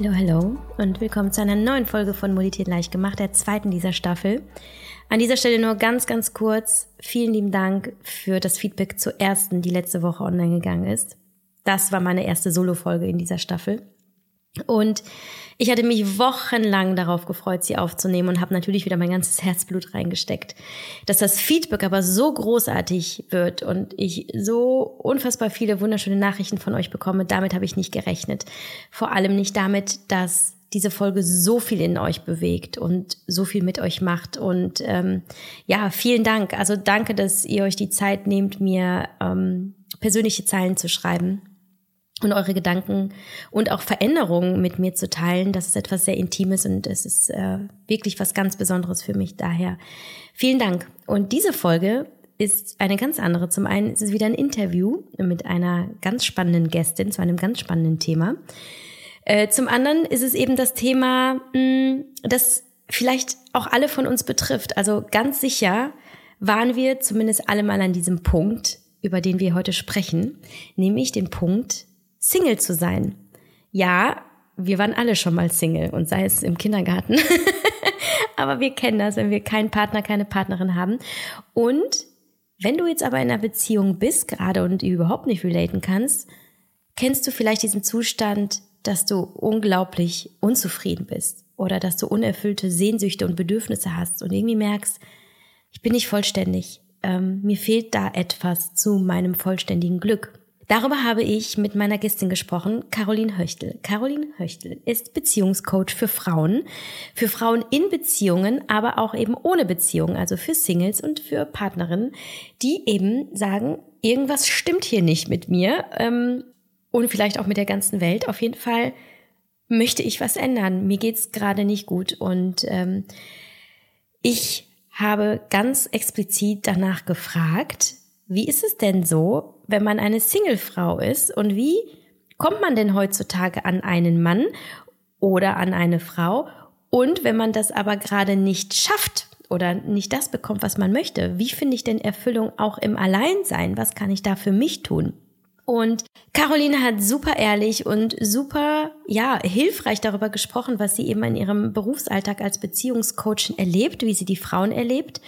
Hallo, hallo und willkommen zu einer neuen Folge von Moditiert leicht gemacht, der zweiten dieser Staffel. An dieser Stelle nur ganz, ganz kurz vielen lieben Dank für das Feedback zur ersten, die letzte Woche online gegangen ist. Das war meine erste Solo-Folge in dieser Staffel. Und ich hatte mich wochenlang darauf gefreut, sie aufzunehmen und habe natürlich wieder mein ganzes Herzblut reingesteckt. Dass das Feedback aber so großartig wird und ich so unfassbar viele wunderschöne Nachrichten von euch bekomme, damit habe ich nicht gerechnet. Vor allem nicht damit, dass diese Folge so viel in euch bewegt und so viel mit euch macht. Und ähm, ja, vielen Dank. Also danke, dass ihr euch die Zeit nehmt, mir ähm, persönliche Zeilen zu schreiben und eure Gedanken und auch Veränderungen mit mir zu teilen. Das ist etwas sehr Intimes und es ist äh, wirklich was ganz Besonderes für mich. Daher vielen Dank. Und diese Folge ist eine ganz andere. Zum einen ist es wieder ein Interview mit einer ganz spannenden Gästin zu einem ganz spannenden Thema. Äh, zum anderen ist es eben das Thema, hm, das vielleicht auch alle von uns betrifft. Also ganz sicher waren wir zumindest alle mal an diesem Punkt, über den wir heute sprechen, nämlich den Punkt, Single zu sein. Ja, wir waren alle schon mal Single und sei es im Kindergarten. aber wir kennen das, wenn wir keinen Partner, keine Partnerin haben. Und wenn du jetzt aber in einer Beziehung bist gerade und überhaupt nicht relaten kannst, kennst du vielleicht diesen Zustand, dass du unglaublich unzufrieden bist oder dass du unerfüllte Sehnsüchte und Bedürfnisse hast und irgendwie merkst, ich bin nicht vollständig. Ähm, mir fehlt da etwas zu meinem vollständigen Glück. Darüber habe ich mit meiner Gästin gesprochen, Caroline Höchtel. Caroline Höchtel ist Beziehungscoach für Frauen, für Frauen in Beziehungen, aber auch eben ohne Beziehung, also für Singles und für Partnerinnen, die eben sagen, irgendwas stimmt hier nicht mit mir ähm, und vielleicht auch mit der ganzen Welt. Auf jeden Fall möchte ich was ändern. Mir geht's gerade nicht gut und ähm, ich habe ganz explizit danach gefragt, wie ist es denn so, wenn man eine Singlefrau ist und wie kommt man denn heutzutage an einen Mann oder an eine Frau? Und wenn man das aber gerade nicht schafft oder nicht das bekommt, was man möchte, wie finde ich denn Erfüllung auch im Alleinsein? Was kann ich da für mich tun? Und Caroline hat super ehrlich und super, ja, hilfreich darüber gesprochen, was sie eben in ihrem Berufsalltag als Beziehungscoachin erlebt, wie sie die Frauen erlebt.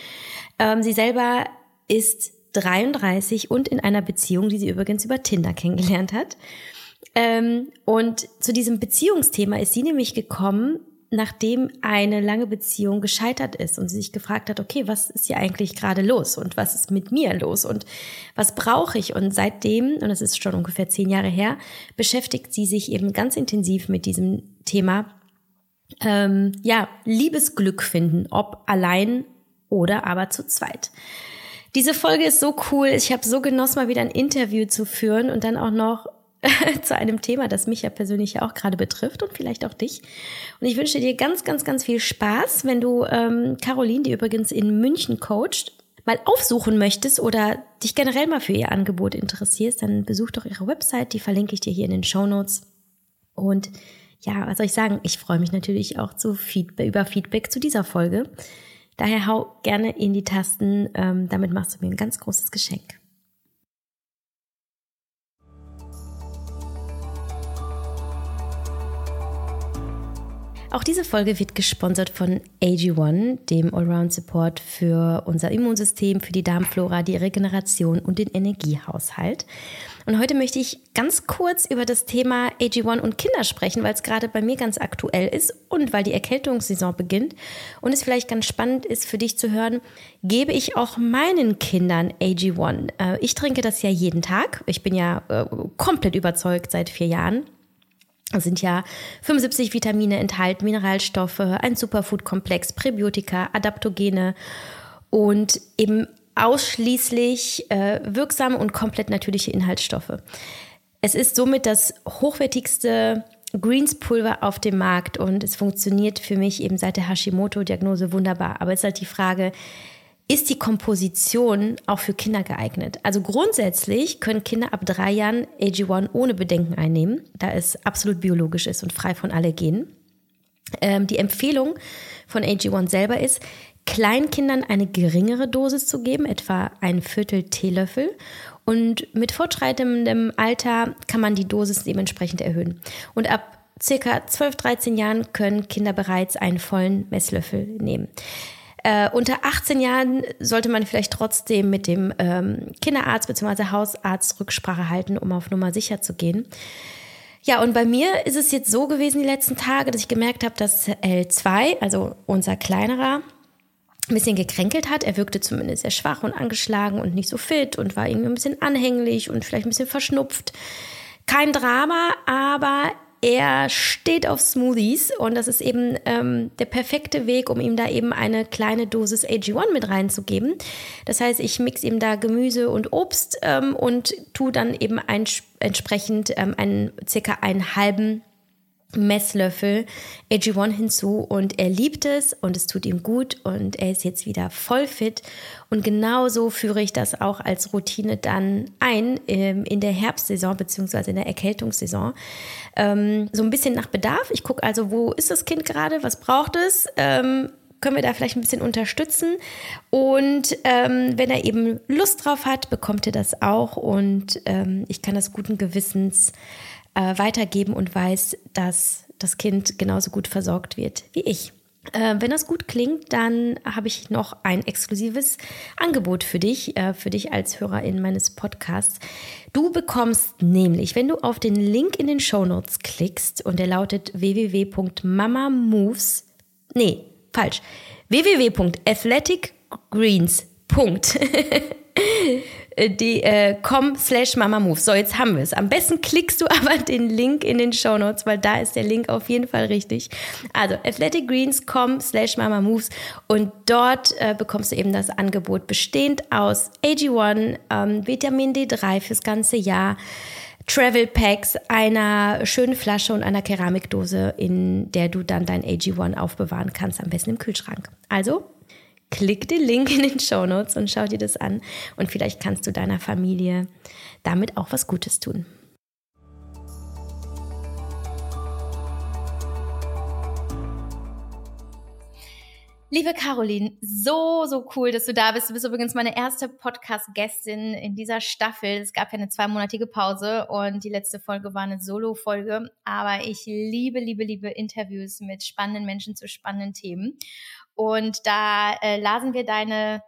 Ähm, sie selber ist 33 und in einer Beziehung, die sie übrigens über Tinder kennengelernt hat. Ähm, und zu diesem Beziehungsthema ist sie nämlich gekommen, nachdem eine lange Beziehung gescheitert ist und sie sich gefragt hat, okay, was ist hier eigentlich gerade los und was ist mit mir los und was brauche ich? Und seitdem, und das ist schon ungefähr zehn Jahre her, beschäftigt sie sich eben ganz intensiv mit diesem Thema, ähm, ja, Liebesglück finden, ob allein oder aber zu zweit. Diese Folge ist so cool. Ich habe so genossen, mal wieder ein Interview zu führen und dann auch noch zu einem Thema, das mich ja persönlich ja auch gerade betrifft und vielleicht auch dich. Und ich wünsche dir ganz, ganz, ganz viel Spaß, wenn du ähm, Caroline, die übrigens in München coacht, mal aufsuchen möchtest oder dich generell mal für ihr Angebot interessierst, dann besuch doch ihre Website, die verlinke ich dir hier in den Show Notes. Und ja, was soll ich sagen? Ich freue mich natürlich auch zu Feedback, über Feedback zu dieser Folge. Daher hau gerne in die Tasten, ähm, damit machst du mir ein ganz großes Geschenk. Auch diese Folge wird gesponsert von AG1, dem Allround Support für unser Immunsystem, für die Darmflora, die Regeneration und den Energiehaushalt. Und heute möchte ich ganz kurz über das Thema AG1 und Kinder sprechen, weil es gerade bei mir ganz aktuell ist und weil die Erkältungssaison beginnt und es vielleicht ganz spannend ist für dich zu hören, gebe ich auch meinen Kindern AG1. Äh, ich trinke das ja jeden Tag. Ich bin ja äh, komplett überzeugt seit vier Jahren. Sind ja 75 Vitamine enthalten, Mineralstoffe, ein Superfood-Komplex, Präbiotika, Adaptogene und eben ausschließlich äh, wirksame und komplett natürliche Inhaltsstoffe. Es ist somit das hochwertigste Greenspulver auf dem Markt und es funktioniert für mich eben seit der Hashimoto-Diagnose wunderbar. Aber es ist halt die Frage, ist die Komposition auch für Kinder geeignet? Also grundsätzlich können Kinder ab drei Jahren AG1 ohne Bedenken einnehmen, da es absolut biologisch ist und frei von Allergenen. Ähm, die Empfehlung von AG1 selber ist, Kleinkindern eine geringere Dosis zu geben, etwa ein Viertel Teelöffel. Und mit fortschreitendem Alter kann man die Dosis dementsprechend erhöhen. Und ab circa 12, 13 Jahren können Kinder bereits einen vollen Messlöffel nehmen. Äh, unter 18 Jahren sollte man vielleicht trotzdem mit dem ähm, Kinderarzt bzw. Hausarzt Rücksprache halten, um auf Nummer sicher zu gehen. Ja, und bei mir ist es jetzt so gewesen die letzten Tage, dass ich gemerkt habe, dass L2, also unser kleinerer, ein bisschen gekränkelt hat. Er wirkte zumindest sehr schwach und angeschlagen und nicht so fit und war irgendwie ein bisschen anhänglich und vielleicht ein bisschen verschnupft. Kein Drama, aber er steht auf Smoothies und das ist eben ähm, der perfekte Weg, um ihm da eben eine kleine Dosis AG1 mit reinzugeben. Das heißt, ich mix ihm da Gemüse und Obst ähm, und tu dann eben ein, entsprechend ähm, einen circa einen halben Messlöffel AG1 hinzu und er liebt es und es tut ihm gut und er ist jetzt wieder voll fit und genauso führe ich das auch als Routine dann ein ähm, in der Herbstsaison beziehungsweise in der Erkältungssaison. Ähm, so ein bisschen nach Bedarf. Ich gucke also, wo ist das Kind gerade, was braucht es? Ähm, können wir da vielleicht ein bisschen unterstützen. Und ähm, wenn er eben Lust drauf hat, bekommt er das auch. Und ähm, ich kann das guten Gewissens äh, weitergeben und weiß, dass das Kind genauso gut versorgt wird wie ich. Äh, wenn das gut klingt, dann habe ich noch ein exklusives Angebot für dich, äh, für dich als Hörerin meines Podcasts. Du bekommst nämlich, wenn du auf den Link in den Show Notes klickst und der lautet www.mamamoves, nee, falsch, www.athleticgreens. Äh, die äh, slash mamamove. So, jetzt haben wir es. Am besten klickst du aber den Link in den Show Notes, weil da ist der Link auf jeden Fall richtig. Also athleticgreens.com slash mamamoves und dort äh, bekommst du eben das Angebot bestehend aus AG1, ähm, Vitamin D3 fürs ganze Jahr, Travel Packs, einer schönen Flasche und einer Keramikdose, in der du dann dein AG1 aufbewahren kannst, am besten im Kühlschrank. Also klick den Link in den Show Notes und schau dir das an. Und vielleicht kannst du deiner Familie damit auch was Gutes tun. Liebe Caroline, so, so cool, dass du da bist. Du bist übrigens meine erste Podcast-Gästin in dieser Staffel. Es gab ja eine zweimonatige Pause und die letzte Folge war eine Solo-Folge. Aber ich liebe, liebe, liebe Interviews mit spannenden Menschen zu spannenden Themen. Und da äh, lasen wir deine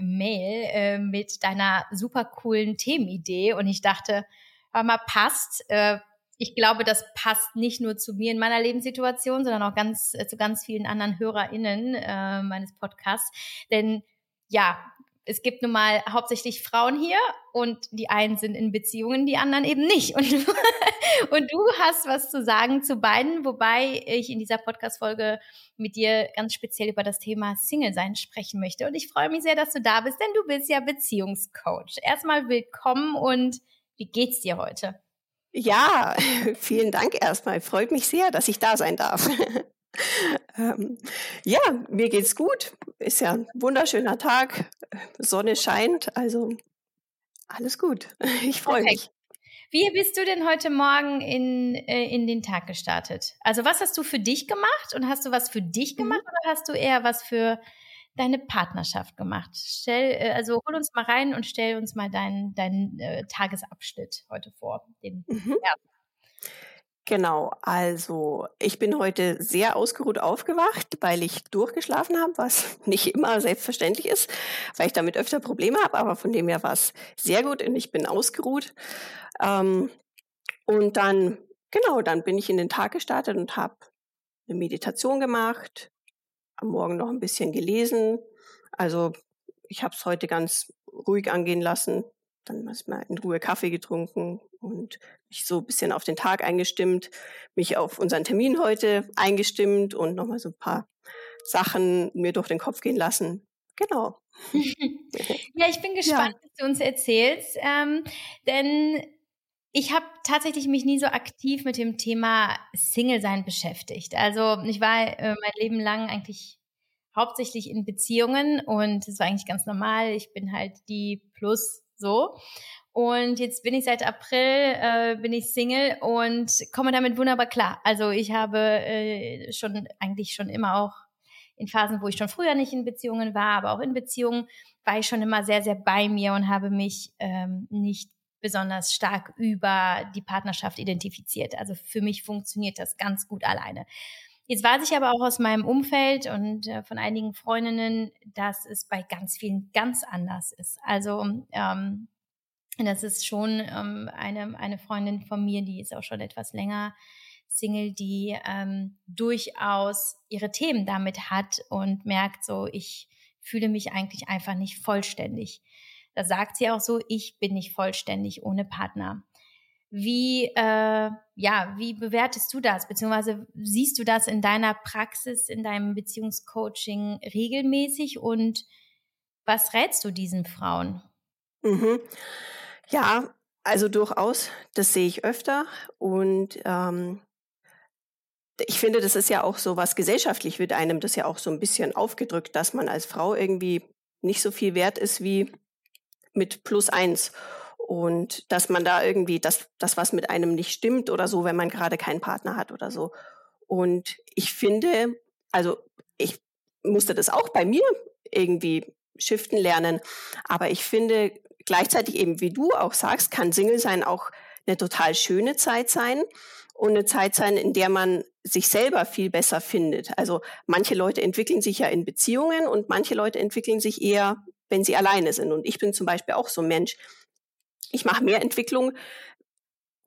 Mail äh, mit deiner super coolen Themenidee und ich dachte, hör mal, passt. Äh, ich glaube, das passt nicht nur zu mir in meiner Lebenssituation, sondern auch ganz äh, zu ganz vielen anderen HörerInnen äh, meines Podcasts. Denn ja, es gibt nun mal hauptsächlich Frauen hier und die einen sind in Beziehungen, die anderen eben nicht. Und, und du hast was zu sagen zu beiden, wobei ich in dieser Podcast-Folge mit dir ganz speziell über das Thema Single-Sein sprechen möchte. Und ich freue mich sehr, dass du da bist, denn du bist ja Beziehungscoach. Erstmal willkommen und wie geht's dir heute? Ja, vielen Dank erstmal. Freut mich sehr, dass ich da sein darf. Ähm, ja, mir geht's gut. Ist ja ein wunderschöner Tag. Sonne scheint, also alles gut. Ich freue mich. Wie bist du denn heute Morgen in, äh, in den Tag gestartet? Also was hast du für dich gemacht und hast du was für dich mhm. gemacht mhm. oder hast du eher was für deine Partnerschaft gemacht? Stell, äh, also hol uns mal rein und stell uns mal deinen dein, äh, Tagesabschnitt heute vor. Den, mhm. ja. Genau, also ich bin heute sehr ausgeruht aufgewacht, weil ich durchgeschlafen habe, was nicht immer selbstverständlich ist, weil ich damit öfter Probleme habe, aber von dem her war es sehr gut und ich bin ausgeruht. Ähm, und dann, genau, dann bin ich in den Tag gestartet und habe eine Meditation gemacht, am Morgen noch ein bisschen gelesen. Also ich habe es heute ganz ruhig angehen lassen, dann mal in Ruhe Kaffee getrunken und mich so ein bisschen auf den Tag eingestimmt, mich auf unseren Termin heute eingestimmt und nochmal so ein paar Sachen mir durch den Kopf gehen lassen. Genau. ja, ich bin gespannt, ja. was du uns erzählst, ähm, denn ich habe tatsächlich mich nie so aktiv mit dem Thema Single-Sein beschäftigt. Also ich war äh, mein Leben lang eigentlich hauptsächlich in Beziehungen und es war eigentlich ganz normal. Ich bin halt die Plus so. Und jetzt bin ich seit April, äh, bin ich Single und komme damit wunderbar klar. Also ich habe äh, schon eigentlich schon immer auch in Phasen, wo ich schon früher nicht in Beziehungen war, aber auch in Beziehungen war ich schon immer sehr, sehr bei mir und habe mich ähm, nicht besonders stark über die Partnerschaft identifiziert. Also für mich funktioniert das ganz gut alleine. Jetzt weiß ich aber auch aus meinem Umfeld und äh, von einigen Freundinnen, dass es bei ganz vielen ganz anders ist. Also ähm, das ist schon ähm, eine, eine Freundin von mir, die ist auch schon etwas länger Single, die ähm, durchaus ihre Themen damit hat und merkt so, ich fühle mich eigentlich einfach nicht vollständig. Da sagt sie auch so, ich bin nicht vollständig ohne Partner. Wie, äh, ja, wie bewertest du das? Beziehungsweise siehst du das in deiner Praxis, in deinem Beziehungscoaching regelmäßig und was rätst du diesen Frauen? Mhm. Ja, also durchaus, das sehe ich öfter und ähm, ich finde, das ist ja auch so was gesellschaftlich wird einem das ja auch so ein bisschen aufgedrückt, dass man als Frau irgendwie nicht so viel wert ist wie mit plus eins und dass man da irgendwie das, das was mit einem nicht stimmt oder so, wenn man gerade keinen Partner hat oder so. Und ich finde, also ich musste das auch bei mir irgendwie shiften lernen, aber ich finde gleichzeitig eben, wie du auch sagst, kann Single sein auch eine total schöne Zeit sein und eine Zeit sein, in der man sich selber viel besser findet. Also manche Leute entwickeln sich ja in Beziehungen und manche Leute entwickeln sich eher, wenn sie alleine sind. Und ich bin zum Beispiel auch so ein Mensch, ich mache mehr Entwicklung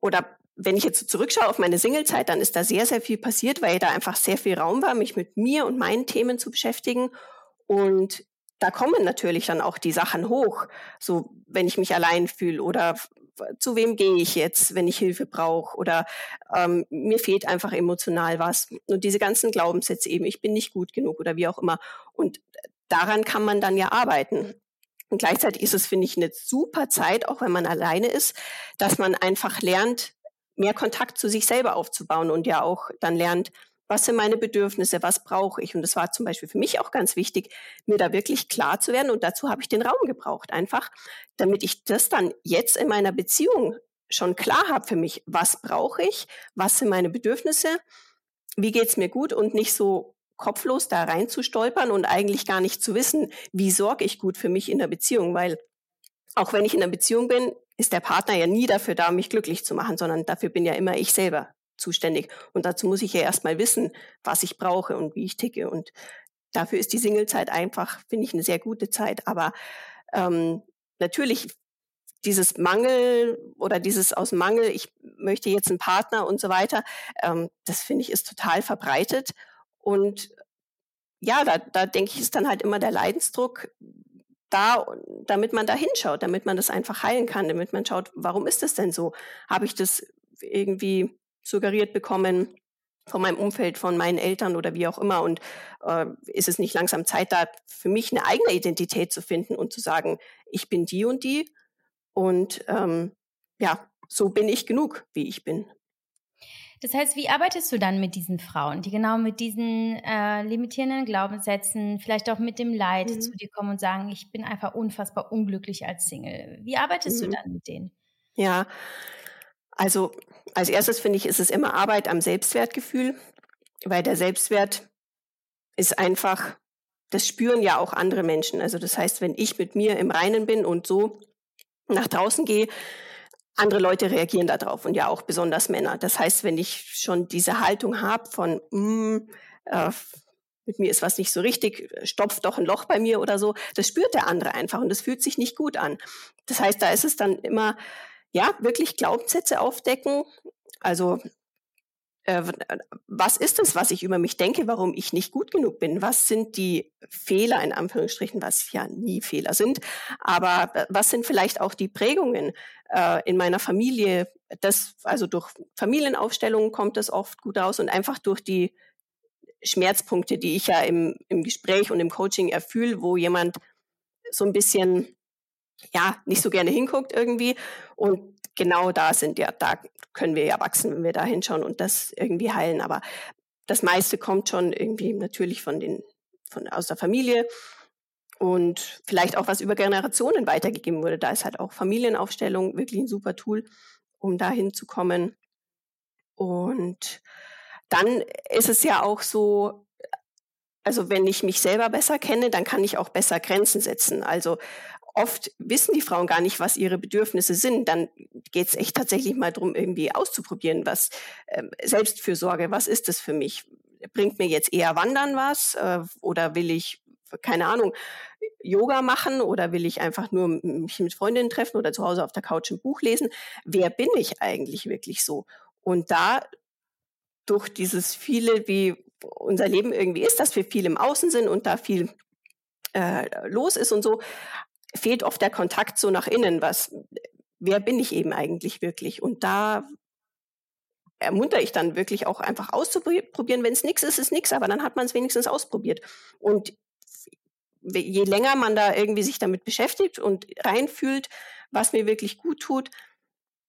oder wenn ich jetzt zurückschaue auf meine Singlezeit, dann ist da sehr, sehr viel passiert, weil da einfach sehr viel Raum war, mich mit mir und meinen Themen zu beschäftigen. Und da kommen natürlich dann auch die Sachen hoch, so wenn ich mich allein fühle oder zu wem gehe ich jetzt, wenn ich Hilfe brauche oder ähm, mir fehlt einfach emotional was. Und diese ganzen Glaubenssätze eben, ich bin nicht gut genug oder wie auch immer. Und daran kann man dann ja arbeiten. Und gleichzeitig ist es, finde ich, eine super Zeit, auch wenn man alleine ist, dass man einfach lernt, mehr Kontakt zu sich selber aufzubauen und ja auch dann lernt, was sind meine Bedürfnisse, was brauche ich. Und das war zum Beispiel für mich auch ganz wichtig, mir da wirklich klar zu werden. Und dazu habe ich den Raum gebraucht, einfach, damit ich das dann jetzt in meiner Beziehung schon klar habe für mich, was brauche ich, was sind meine Bedürfnisse, wie geht's mir gut und nicht so kopflos da rein zu stolpern und eigentlich gar nicht zu wissen, wie sorge ich gut für mich in der Beziehung, weil auch wenn ich in der Beziehung bin, ist der Partner ja nie dafür da, mich glücklich zu machen, sondern dafür bin ja immer ich selber zuständig. Und dazu muss ich ja erstmal wissen, was ich brauche und wie ich ticke. Und dafür ist die Singlezeit einfach, finde ich, eine sehr gute Zeit. Aber ähm, natürlich dieses Mangel oder dieses aus Mangel, ich möchte jetzt einen Partner und so weiter, ähm, das finde ich ist total verbreitet. Und ja, da, da denke ich, ist dann halt immer der Leidensdruck da, damit man da hinschaut, damit man das einfach heilen kann, damit man schaut, warum ist das denn so? Habe ich das irgendwie suggeriert bekommen von meinem Umfeld, von meinen Eltern oder wie auch immer? Und äh, ist es nicht langsam Zeit, da für mich eine eigene Identität zu finden und zu sagen, ich bin die und die und ähm, ja, so bin ich genug, wie ich bin. Das heißt, wie arbeitest du dann mit diesen Frauen, die genau mit diesen äh, limitierenden Glaubenssätzen, vielleicht auch mit dem Leid mhm. zu dir kommen und sagen, ich bin einfach unfassbar unglücklich als Single? Wie arbeitest mhm. du dann mit denen? Ja, also als erstes finde ich, ist es immer Arbeit am Selbstwertgefühl, weil der Selbstwert ist einfach, das spüren ja auch andere Menschen. Also das heißt, wenn ich mit mir im Reinen bin und so nach draußen gehe, andere Leute reagieren darauf und ja auch besonders Männer. Das heißt, wenn ich schon diese Haltung habe von, mm, äh, mit mir ist was nicht so richtig, stopft doch ein Loch bei mir oder so, das spürt der andere einfach und das fühlt sich nicht gut an. Das heißt, da ist es dann immer, ja, wirklich Glaubenssätze aufdecken. Also äh, was ist es, was ich über mich denke, warum ich nicht gut genug bin? Was sind die Fehler in Anführungsstrichen, was ja nie Fehler sind, aber äh, was sind vielleicht auch die Prägungen äh, in meiner Familie? Das, also durch Familienaufstellungen kommt das oft gut aus und einfach durch die Schmerzpunkte, die ich ja im, im Gespräch und im Coaching erfühle, wo jemand so ein bisschen ja nicht so gerne hinguckt irgendwie und genau da sind ja, da können wir ja wachsen, wenn wir da hinschauen und das irgendwie heilen. Aber das meiste kommt schon irgendwie natürlich von den, von, aus der Familie und vielleicht auch was über Generationen weitergegeben wurde. Da ist halt auch Familienaufstellung wirklich ein super Tool, um da hinzukommen. Und dann ist es ja auch so, also wenn ich mich selber besser kenne, dann kann ich auch besser Grenzen setzen. Also oft wissen die Frauen gar nicht, was ihre Bedürfnisse sind. Dann geht es echt tatsächlich mal darum, irgendwie auszuprobieren, was äh, Selbstfürsorge, was ist das für mich? Bringt mir jetzt eher Wandern was äh, oder will ich, keine Ahnung, Yoga machen oder will ich einfach nur mich mit Freundinnen treffen oder zu Hause auf der Couch ein Buch lesen? Wer bin ich eigentlich wirklich so? Und da durch dieses viele, wie unser Leben irgendwie ist, dass wir viel im Außen sind und da viel äh, los ist und so, fehlt oft der Kontakt so nach innen, was, wer bin ich eben eigentlich wirklich? Und da ermuntere ich dann wirklich auch einfach auszuprobieren. Wenn es nichts ist, ist nichts, aber dann hat man es wenigstens ausprobiert. Und je länger man da irgendwie sich damit beschäftigt und reinfühlt, was mir wirklich gut tut,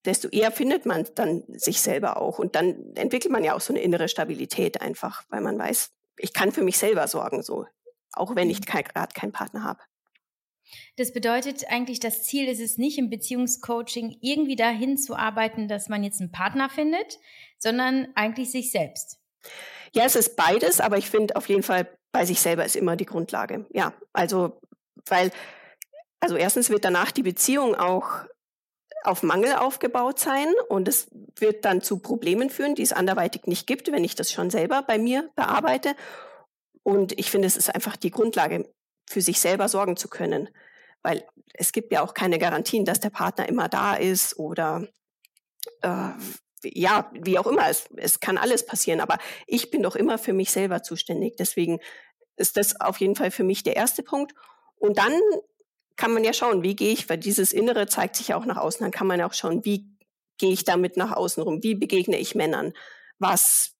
desto eher findet man dann sich selber auch. Und dann entwickelt man ja auch so eine innere Stabilität einfach, weil man weiß, ich kann für mich selber sorgen, so, auch wenn ich mhm. gerade keinen Partner habe. Das bedeutet eigentlich, das Ziel ist es nicht im Beziehungscoaching irgendwie dahin zu arbeiten, dass man jetzt einen Partner findet, sondern eigentlich sich selbst. Ja, es ist beides, aber ich finde auf jeden Fall bei sich selber ist immer die Grundlage. Ja, also, weil, also erstens wird danach die Beziehung auch auf Mangel aufgebaut sein und es wird dann zu Problemen führen, die es anderweitig nicht gibt, wenn ich das schon selber bei mir bearbeite. Und ich finde, es ist einfach die Grundlage, für sich selber sorgen zu können. Weil es gibt ja auch keine Garantien, dass der Partner immer da ist oder äh, ja, wie auch immer. Es, es kann alles passieren, aber ich bin doch immer für mich selber zuständig. Deswegen ist das auf jeden Fall für mich der erste Punkt. Und dann kann man ja schauen, wie gehe ich, weil dieses Innere zeigt sich ja auch nach außen, dann kann man ja auch schauen, wie gehe ich damit nach außen rum, wie begegne ich Männern, was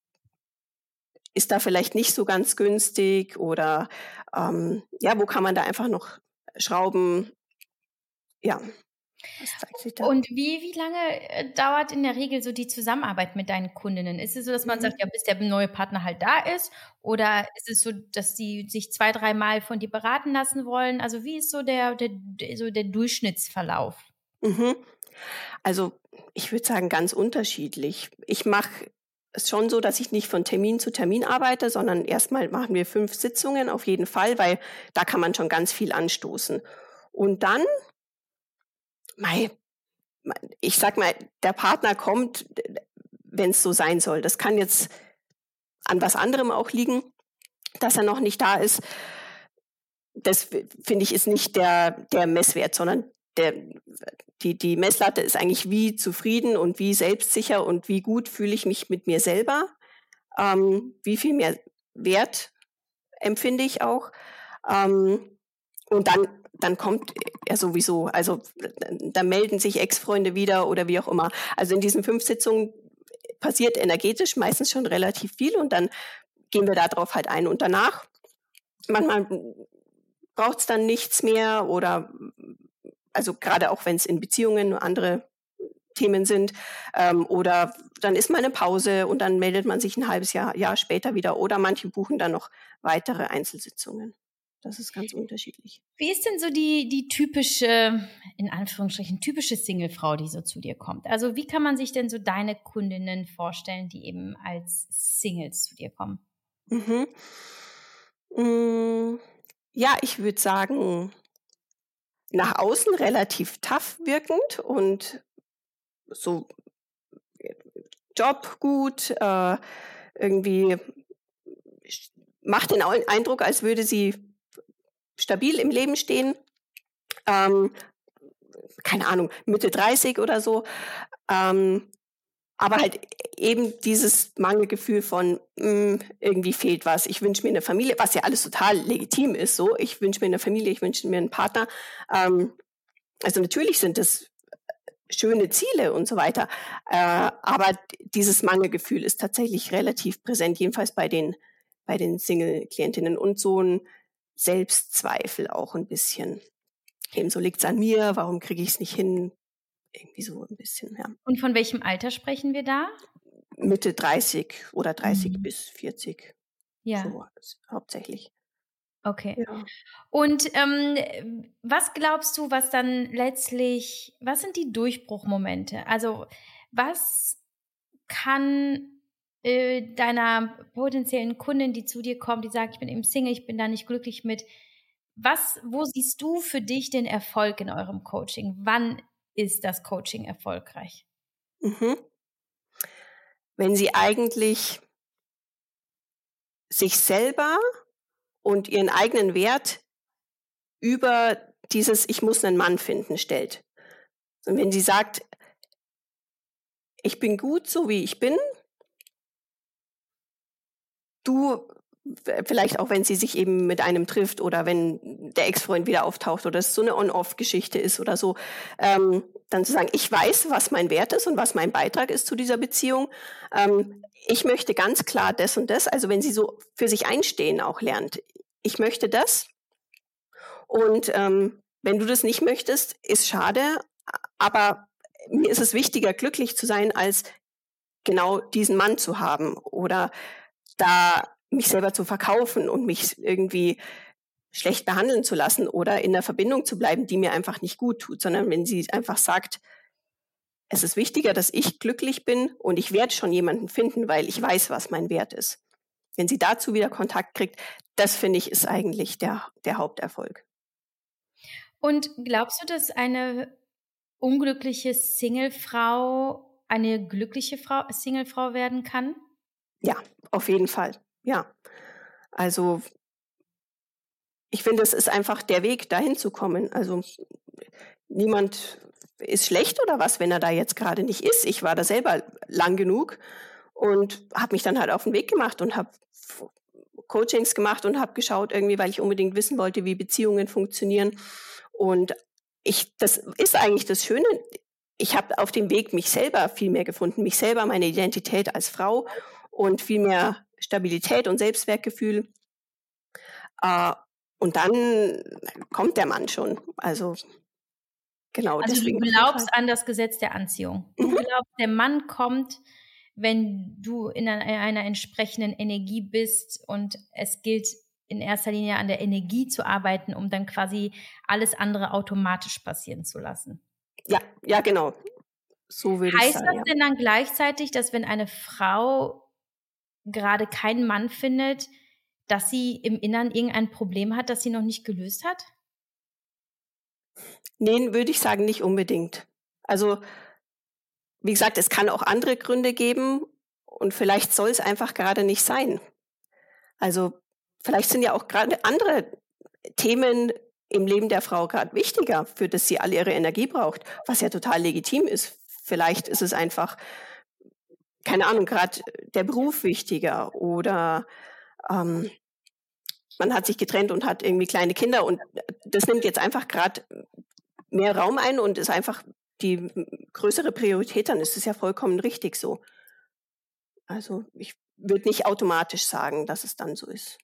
ist da vielleicht nicht so ganz günstig oder ähm, ja, wo kann man da einfach noch schrauben? Ja. Und wie, wie lange äh, dauert in der Regel so die Zusammenarbeit mit deinen Kundinnen? Ist es so, dass man mhm. sagt, ja, bis der neue Partner halt da ist? Oder ist es so, dass sie sich zwei, dreimal von dir beraten lassen wollen? Also wie ist so der, der, so der Durchschnittsverlauf? Mhm. Also ich würde sagen, ganz unterschiedlich. Ich mache es schon so, dass ich nicht von Termin zu Termin arbeite, sondern erstmal machen wir fünf Sitzungen auf jeden Fall, weil da kann man schon ganz viel anstoßen. Und dann mei, ich sag mal, der Partner kommt, wenn es so sein soll. Das kann jetzt an was anderem auch liegen, dass er noch nicht da ist. Das finde ich ist nicht der, der Messwert, sondern der, die, die Messlatte ist eigentlich, wie zufrieden und wie selbstsicher und wie gut fühle ich mich mit mir selber. Ähm, wie viel mehr Wert empfinde ich auch. Ähm, und dann dann kommt er sowieso, also da melden sich Ex-Freunde wieder oder wie auch immer. Also in diesen fünf Sitzungen passiert energetisch meistens schon relativ viel und dann gehen wir darauf halt ein. Und danach, manchmal braucht es dann nichts mehr oder also gerade auch wenn es in Beziehungen andere Themen sind ähm, oder dann ist mal eine Pause und dann meldet man sich ein halbes Jahr, Jahr später wieder oder manche buchen dann noch weitere Einzelsitzungen. Das ist ganz unterschiedlich. Wie ist denn so die, die typische, in Anführungsstrichen, typische Singlefrau, die so zu dir kommt? Also wie kann man sich denn so deine Kundinnen vorstellen, die eben als Singles zu dir kommen? Mhm. Mm, ja, ich würde sagen, nach außen relativ tough wirkend und so Job gut, äh, irgendwie macht den Eindruck, als würde sie stabil im Leben stehen, ähm, keine Ahnung, Mitte 30 oder so, ähm, aber halt eben dieses Mangelgefühl von mh, hm, irgendwie fehlt was. Ich wünsche mir eine Familie, was ja alles total legitim ist. So, ich wünsche mir eine Familie, ich wünsche mir einen Partner. Ähm, also natürlich sind das schöne Ziele und so weiter, äh, aber dieses Mangelgefühl ist tatsächlich relativ präsent, jedenfalls bei den bei den Single-Klientinnen und so ein Selbstzweifel auch ein bisschen. Ebenso liegt es an mir, warum kriege ich es nicht hin? Irgendwie so ein bisschen, ja. Und von welchem Alter sprechen wir da? Mitte 30 oder 30 mhm. bis 40. Ja. So, hauptsächlich. Okay. Ja. Und ähm, was glaubst du, was dann letztlich, was sind die Durchbruchmomente? Also was kann äh, deiner potenziellen Kundin, die zu dir kommt, die sagt, ich bin eben Single, ich bin da nicht glücklich mit. was, wo siehst du für dich den Erfolg in eurem Coaching? Wann ist das Coaching erfolgreich? Mhm. Wenn sie eigentlich sich selber und ihren eigenen Wert über dieses Ich muss einen Mann finden stellt. Und wenn sie sagt, ich bin gut so wie ich bin, du vielleicht auch wenn sie sich eben mit einem trifft oder wenn der Ex-Freund wieder auftaucht oder es so eine On-Off-Geschichte ist oder so, ähm, dann zu sagen, ich weiß, was mein Wert ist und was mein Beitrag ist zu dieser Beziehung. Ähm, ich möchte ganz klar das und das, also wenn sie so für sich einstehen auch lernt, ich möchte das. Und ähm, wenn du das nicht möchtest, ist schade, aber mir ist es wichtiger, glücklich zu sein, als genau diesen Mann zu haben oder da mich selber zu verkaufen und mich irgendwie schlecht behandeln zu lassen oder in der Verbindung zu bleiben, die mir einfach nicht gut tut, sondern wenn sie einfach sagt, es ist wichtiger, dass ich glücklich bin und ich werde schon jemanden finden, weil ich weiß, was mein Wert ist. Wenn sie dazu wieder Kontakt kriegt, das finde ich ist eigentlich der, der Haupterfolg. Und glaubst du, dass eine unglückliche Singlefrau eine glückliche Frau, Singlefrau werden kann? Ja, auf jeden Fall. Ja, also ich finde, es ist einfach der Weg, dahin zu kommen. Also niemand ist schlecht oder was, wenn er da jetzt gerade nicht ist. Ich war da selber lang genug und habe mich dann halt auf den Weg gemacht und habe Coachings gemacht und habe geschaut irgendwie, weil ich unbedingt wissen wollte, wie Beziehungen funktionieren. Und ich, das ist eigentlich das Schöne. Ich habe auf dem Weg mich selber viel mehr gefunden, mich selber, meine Identität als Frau und viel mehr Stabilität und Selbstwertgefühl. Äh, und dann kommt der Mann schon. Also genau. Also du glaubst an das Gesetz der Anziehung. Du mhm. glaubst, der Mann kommt, wenn du in einer, einer entsprechenden Energie bist und es gilt in erster Linie an der Energie zu arbeiten, um dann quasi alles andere automatisch passieren zu lassen. Ja, ja, genau. So würde heißt ich sagen. Heißt das ja. denn dann gleichzeitig, dass wenn eine Frau gerade keinen Mann findet, dass sie im Innern irgendein Problem hat, das sie noch nicht gelöst hat? Nee, würde ich sagen, nicht unbedingt. Also, wie gesagt, es kann auch andere Gründe geben und vielleicht soll es einfach gerade nicht sein. Also, vielleicht sind ja auch gerade andere Themen im Leben der Frau gerade wichtiger, für das sie alle ihre Energie braucht, was ja total legitim ist. Vielleicht ist es einfach keine Ahnung, gerade der Beruf wichtiger oder ähm, man hat sich getrennt und hat irgendwie kleine Kinder und das nimmt jetzt einfach gerade mehr Raum ein und ist einfach die größere Priorität, dann ist es ja vollkommen richtig so. Also ich würde nicht automatisch sagen, dass es dann so ist.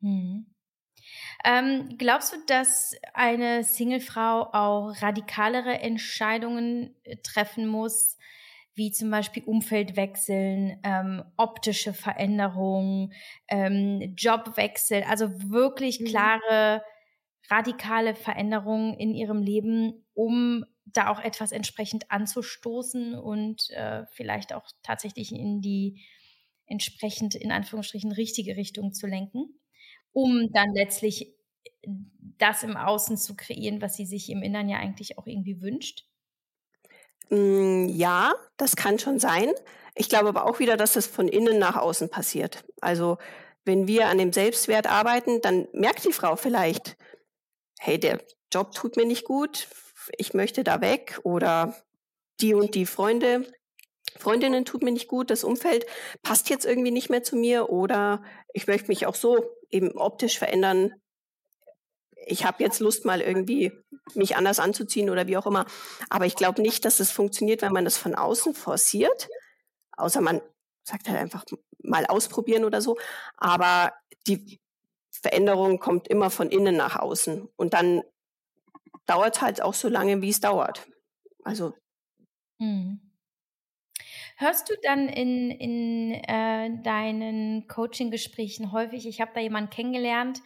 Hm. Ähm, glaubst du, dass eine Singlefrau auch radikalere Entscheidungen äh, treffen muss, wie zum Beispiel Umfeldwechseln, ähm, optische Veränderungen, ähm, Jobwechsel, also wirklich mhm. klare, radikale Veränderungen in ihrem Leben, um da auch etwas entsprechend anzustoßen und äh, vielleicht auch tatsächlich in die entsprechend in Anführungsstrichen richtige Richtung zu lenken, um dann letztlich das im Außen zu kreieren, was sie sich im Innern ja eigentlich auch irgendwie wünscht? Mm, ja, das kann schon sein. Ich glaube aber auch wieder, dass es von innen nach außen passiert. Also wenn wir an dem Selbstwert arbeiten, dann merkt die Frau vielleicht, hey, der Job tut mir nicht gut, ich möchte da weg oder die und die Freunde, Freundinnen tut mir nicht gut, das Umfeld passt jetzt irgendwie nicht mehr zu mir oder ich möchte mich auch so eben optisch verändern, ich habe jetzt Lust, mal irgendwie mich anders anzuziehen oder wie auch immer. Aber ich glaube nicht, dass es funktioniert, wenn man das von außen forciert. Außer man sagt halt einfach mal ausprobieren oder so. Aber die Veränderung kommt immer von innen nach außen. Und dann dauert halt auch so lange, wie es dauert. Also. Hm. Hörst du dann in, in äh, deinen Coaching-Gesprächen häufig, ich habe da jemanden kennengelernt,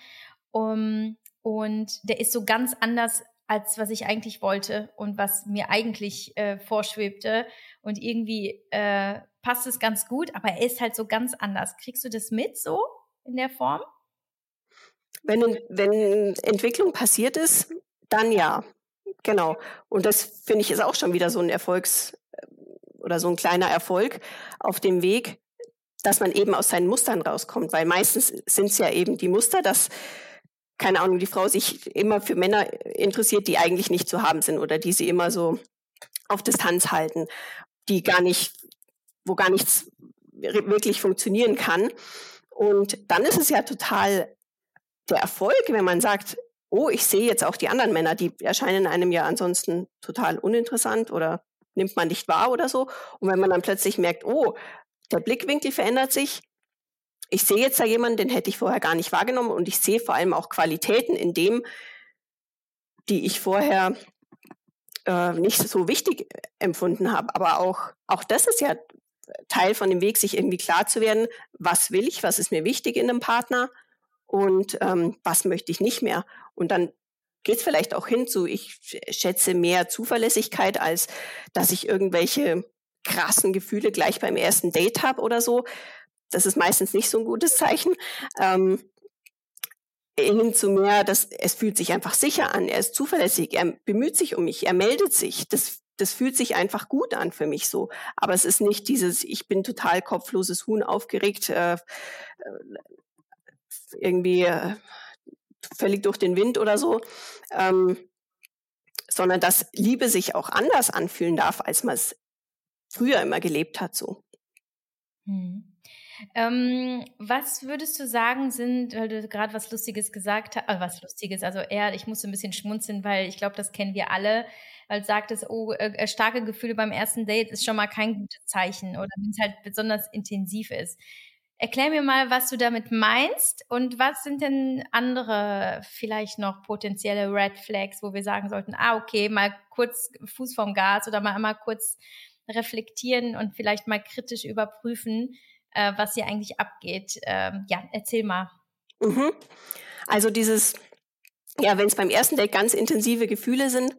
um, und der ist so ganz anders als was ich eigentlich wollte und was mir eigentlich äh, vorschwebte. Und irgendwie äh, passt es ganz gut, aber er ist halt so ganz anders. Kriegst du das mit so in der Form? Wenn, wenn Entwicklung passiert ist, dann ja. Genau. Und das finde ich ist auch schon wieder so ein Erfolgs- oder so ein kleiner Erfolg auf dem Weg, dass man eben aus seinen Mustern rauskommt, weil meistens sind es ja eben die Muster, dass keine Ahnung, die Frau sich immer für Männer interessiert, die eigentlich nicht zu haben sind oder die sie immer so auf Distanz halten, die gar nicht, wo gar nichts wirklich funktionieren kann. Und dann ist es ja total der Erfolg, wenn man sagt, oh, ich sehe jetzt auch die anderen Männer, die erscheinen einem ja ansonsten total uninteressant oder nimmt man nicht wahr oder so. Und wenn man dann plötzlich merkt, oh, der Blickwinkel verändert sich, ich sehe jetzt da jemanden, den hätte ich vorher gar nicht wahrgenommen und ich sehe vor allem auch Qualitäten in dem, die ich vorher äh, nicht so wichtig empfunden habe. Aber auch, auch das ist ja Teil von dem Weg, sich irgendwie klar zu werden, was will ich, was ist mir wichtig in einem Partner und ähm, was möchte ich nicht mehr. Und dann geht es vielleicht auch hin zu, ich schätze mehr Zuverlässigkeit, als dass ich irgendwelche krassen Gefühle gleich beim ersten Date habe oder so. Das ist meistens nicht so ein gutes Zeichen. Ähm, hin zu mehr, dass es fühlt sich einfach sicher an, er ist zuverlässig, er bemüht sich um mich, er meldet sich. Das, das fühlt sich einfach gut an für mich so. Aber es ist nicht dieses, ich bin total kopfloses Huhn aufgeregt, äh, äh irgendwie äh, völlig durch den Wind oder so, ähm, sondern dass Liebe sich auch anders anfühlen darf, als man es früher immer gelebt hat so. Hm. Ähm, was würdest du sagen sind, weil du gerade was Lustiges gesagt hast, äh, was Lustiges, also eher, ich musste ein bisschen schmunzeln, weil ich glaube, das kennen wir alle, weil du sagtest, oh, äh, äh, starke Gefühle beim ersten Date ist schon mal kein gutes Zeichen oder wenn es halt besonders intensiv ist. Erklär mir mal, was du damit meinst und was sind denn andere vielleicht noch potenzielle Red Flags, wo wir sagen sollten, ah, okay, mal kurz Fuß vom Gas oder mal einmal kurz reflektieren und vielleicht mal kritisch überprüfen, äh, was hier eigentlich abgeht. Ähm, ja, erzähl mal. Mhm. Also dieses, ja, wenn es beim ersten Date ganz intensive Gefühle sind,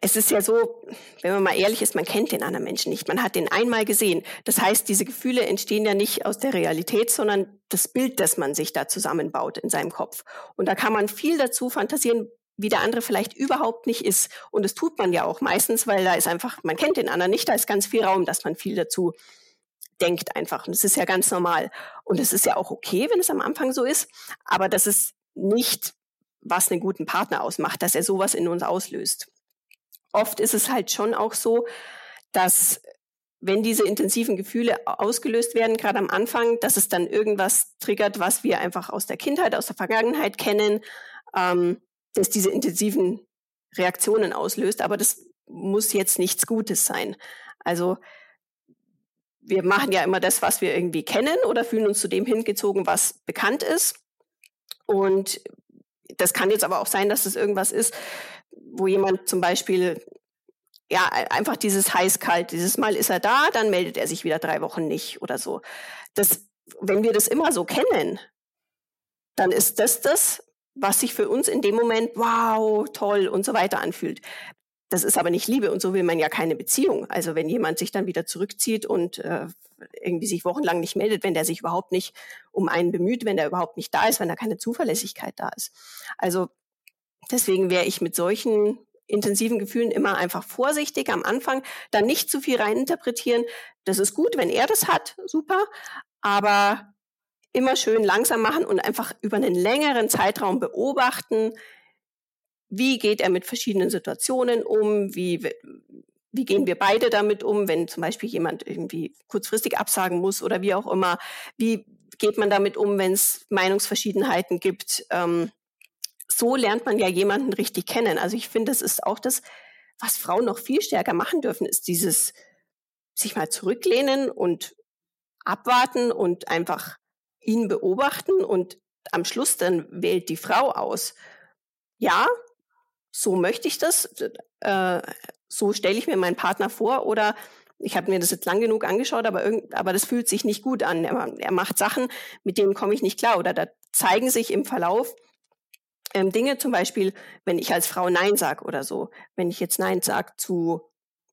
es ist ja so, wenn man mal ehrlich ist, man kennt den anderen Menschen nicht. Man hat den einmal gesehen. Das heißt, diese Gefühle entstehen ja nicht aus der Realität, sondern das Bild, das man sich da zusammenbaut in seinem Kopf. Und da kann man viel dazu fantasieren, wie der andere vielleicht überhaupt nicht ist. Und das tut man ja auch meistens, weil da ist einfach, man kennt den anderen nicht, da ist ganz viel Raum, dass man viel dazu denkt einfach. Und das ist ja ganz normal. Und es ist ja auch okay, wenn es am Anfang so ist. Aber das ist nicht, was einen guten Partner ausmacht, dass er sowas in uns auslöst oft ist es halt schon auch so, dass wenn diese intensiven Gefühle ausgelöst werden, gerade am Anfang, dass es dann irgendwas triggert, was wir einfach aus der Kindheit, aus der Vergangenheit kennen, ähm, dass diese intensiven Reaktionen auslöst. Aber das muss jetzt nichts Gutes sein. Also wir machen ja immer das, was wir irgendwie kennen oder fühlen uns zu dem hingezogen, was bekannt ist. Und das kann jetzt aber auch sein, dass es irgendwas ist, wo jemand zum Beispiel ja einfach dieses heiß-kalt, dieses Mal ist er da, dann meldet er sich wieder drei Wochen nicht oder so. Das, wenn wir das immer so kennen, dann ist das das, was sich für uns in dem Moment wow, toll und so weiter anfühlt. Das ist aber nicht Liebe und so will man ja keine Beziehung. Also wenn jemand sich dann wieder zurückzieht und äh, irgendwie sich wochenlang nicht meldet, wenn der sich überhaupt nicht um einen bemüht, wenn der überhaupt nicht da ist, wenn da keine Zuverlässigkeit da ist. Also Deswegen wäre ich mit solchen intensiven Gefühlen immer einfach vorsichtig am Anfang, dann nicht zu viel reininterpretieren. Das ist gut, wenn er das hat, super, aber immer schön langsam machen und einfach über einen längeren Zeitraum beobachten, wie geht er mit verschiedenen Situationen um, wie, wie gehen wir beide damit um, wenn zum Beispiel jemand irgendwie kurzfristig absagen muss oder wie auch immer, wie geht man damit um, wenn es Meinungsverschiedenheiten gibt. Ähm, so lernt man ja jemanden richtig kennen. Also ich finde, das ist auch das, was Frauen noch viel stärker machen dürfen, ist dieses sich mal zurücklehnen und abwarten und einfach ihn beobachten und am Schluss dann wählt die Frau aus. Ja, so möchte ich das, äh, so stelle ich mir meinen Partner vor oder ich habe mir das jetzt lang genug angeschaut, aber, irgend, aber das fühlt sich nicht gut an. Er, er macht Sachen, mit denen komme ich nicht klar oder da zeigen sich im Verlauf ähm, Dinge, zum Beispiel, wenn ich als Frau Nein sage oder so, wenn ich jetzt Nein sage zu,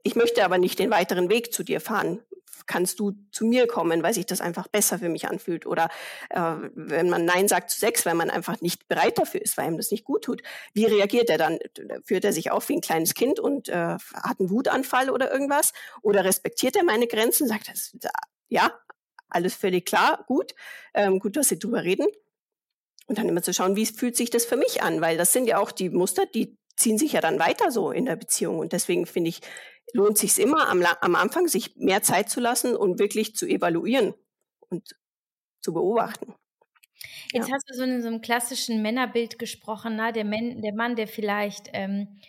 ich möchte aber nicht den weiteren Weg zu dir fahren, kannst du zu mir kommen, weil sich das einfach besser für mich anfühlt. Oder äh, wenn man Nein sagt zu Sex, weil man einfach nicht bereit dafür ist, weil ihm das nicht gut tut. Wie reagiert er dann? Führt er sich auf wie ein kleines Kind und äh, hat einen Wutanfall oder irgendwas? Oder respektiert er meine Grenzen? Sagt er, ja, alles völlig klar, gut, ähm, gut, dass Sie drüber reden. Und dann immer zu schauen, wie fühlt sich das für mich an? Weil das sind ja auch die Muster, die ziehen sich ja dann weiter so in der Beziehung. Und deswegen finde ich, lohnt sich immer am, am Anfang, sich mehr Zeit zu lassen und wirklich zu evaluieren und zu beobachten. Jetzt ja. hast du so in so einem klassischen Männerbild gesprochen, ne? der, Mann, der Mann, der vielleicht, ähm,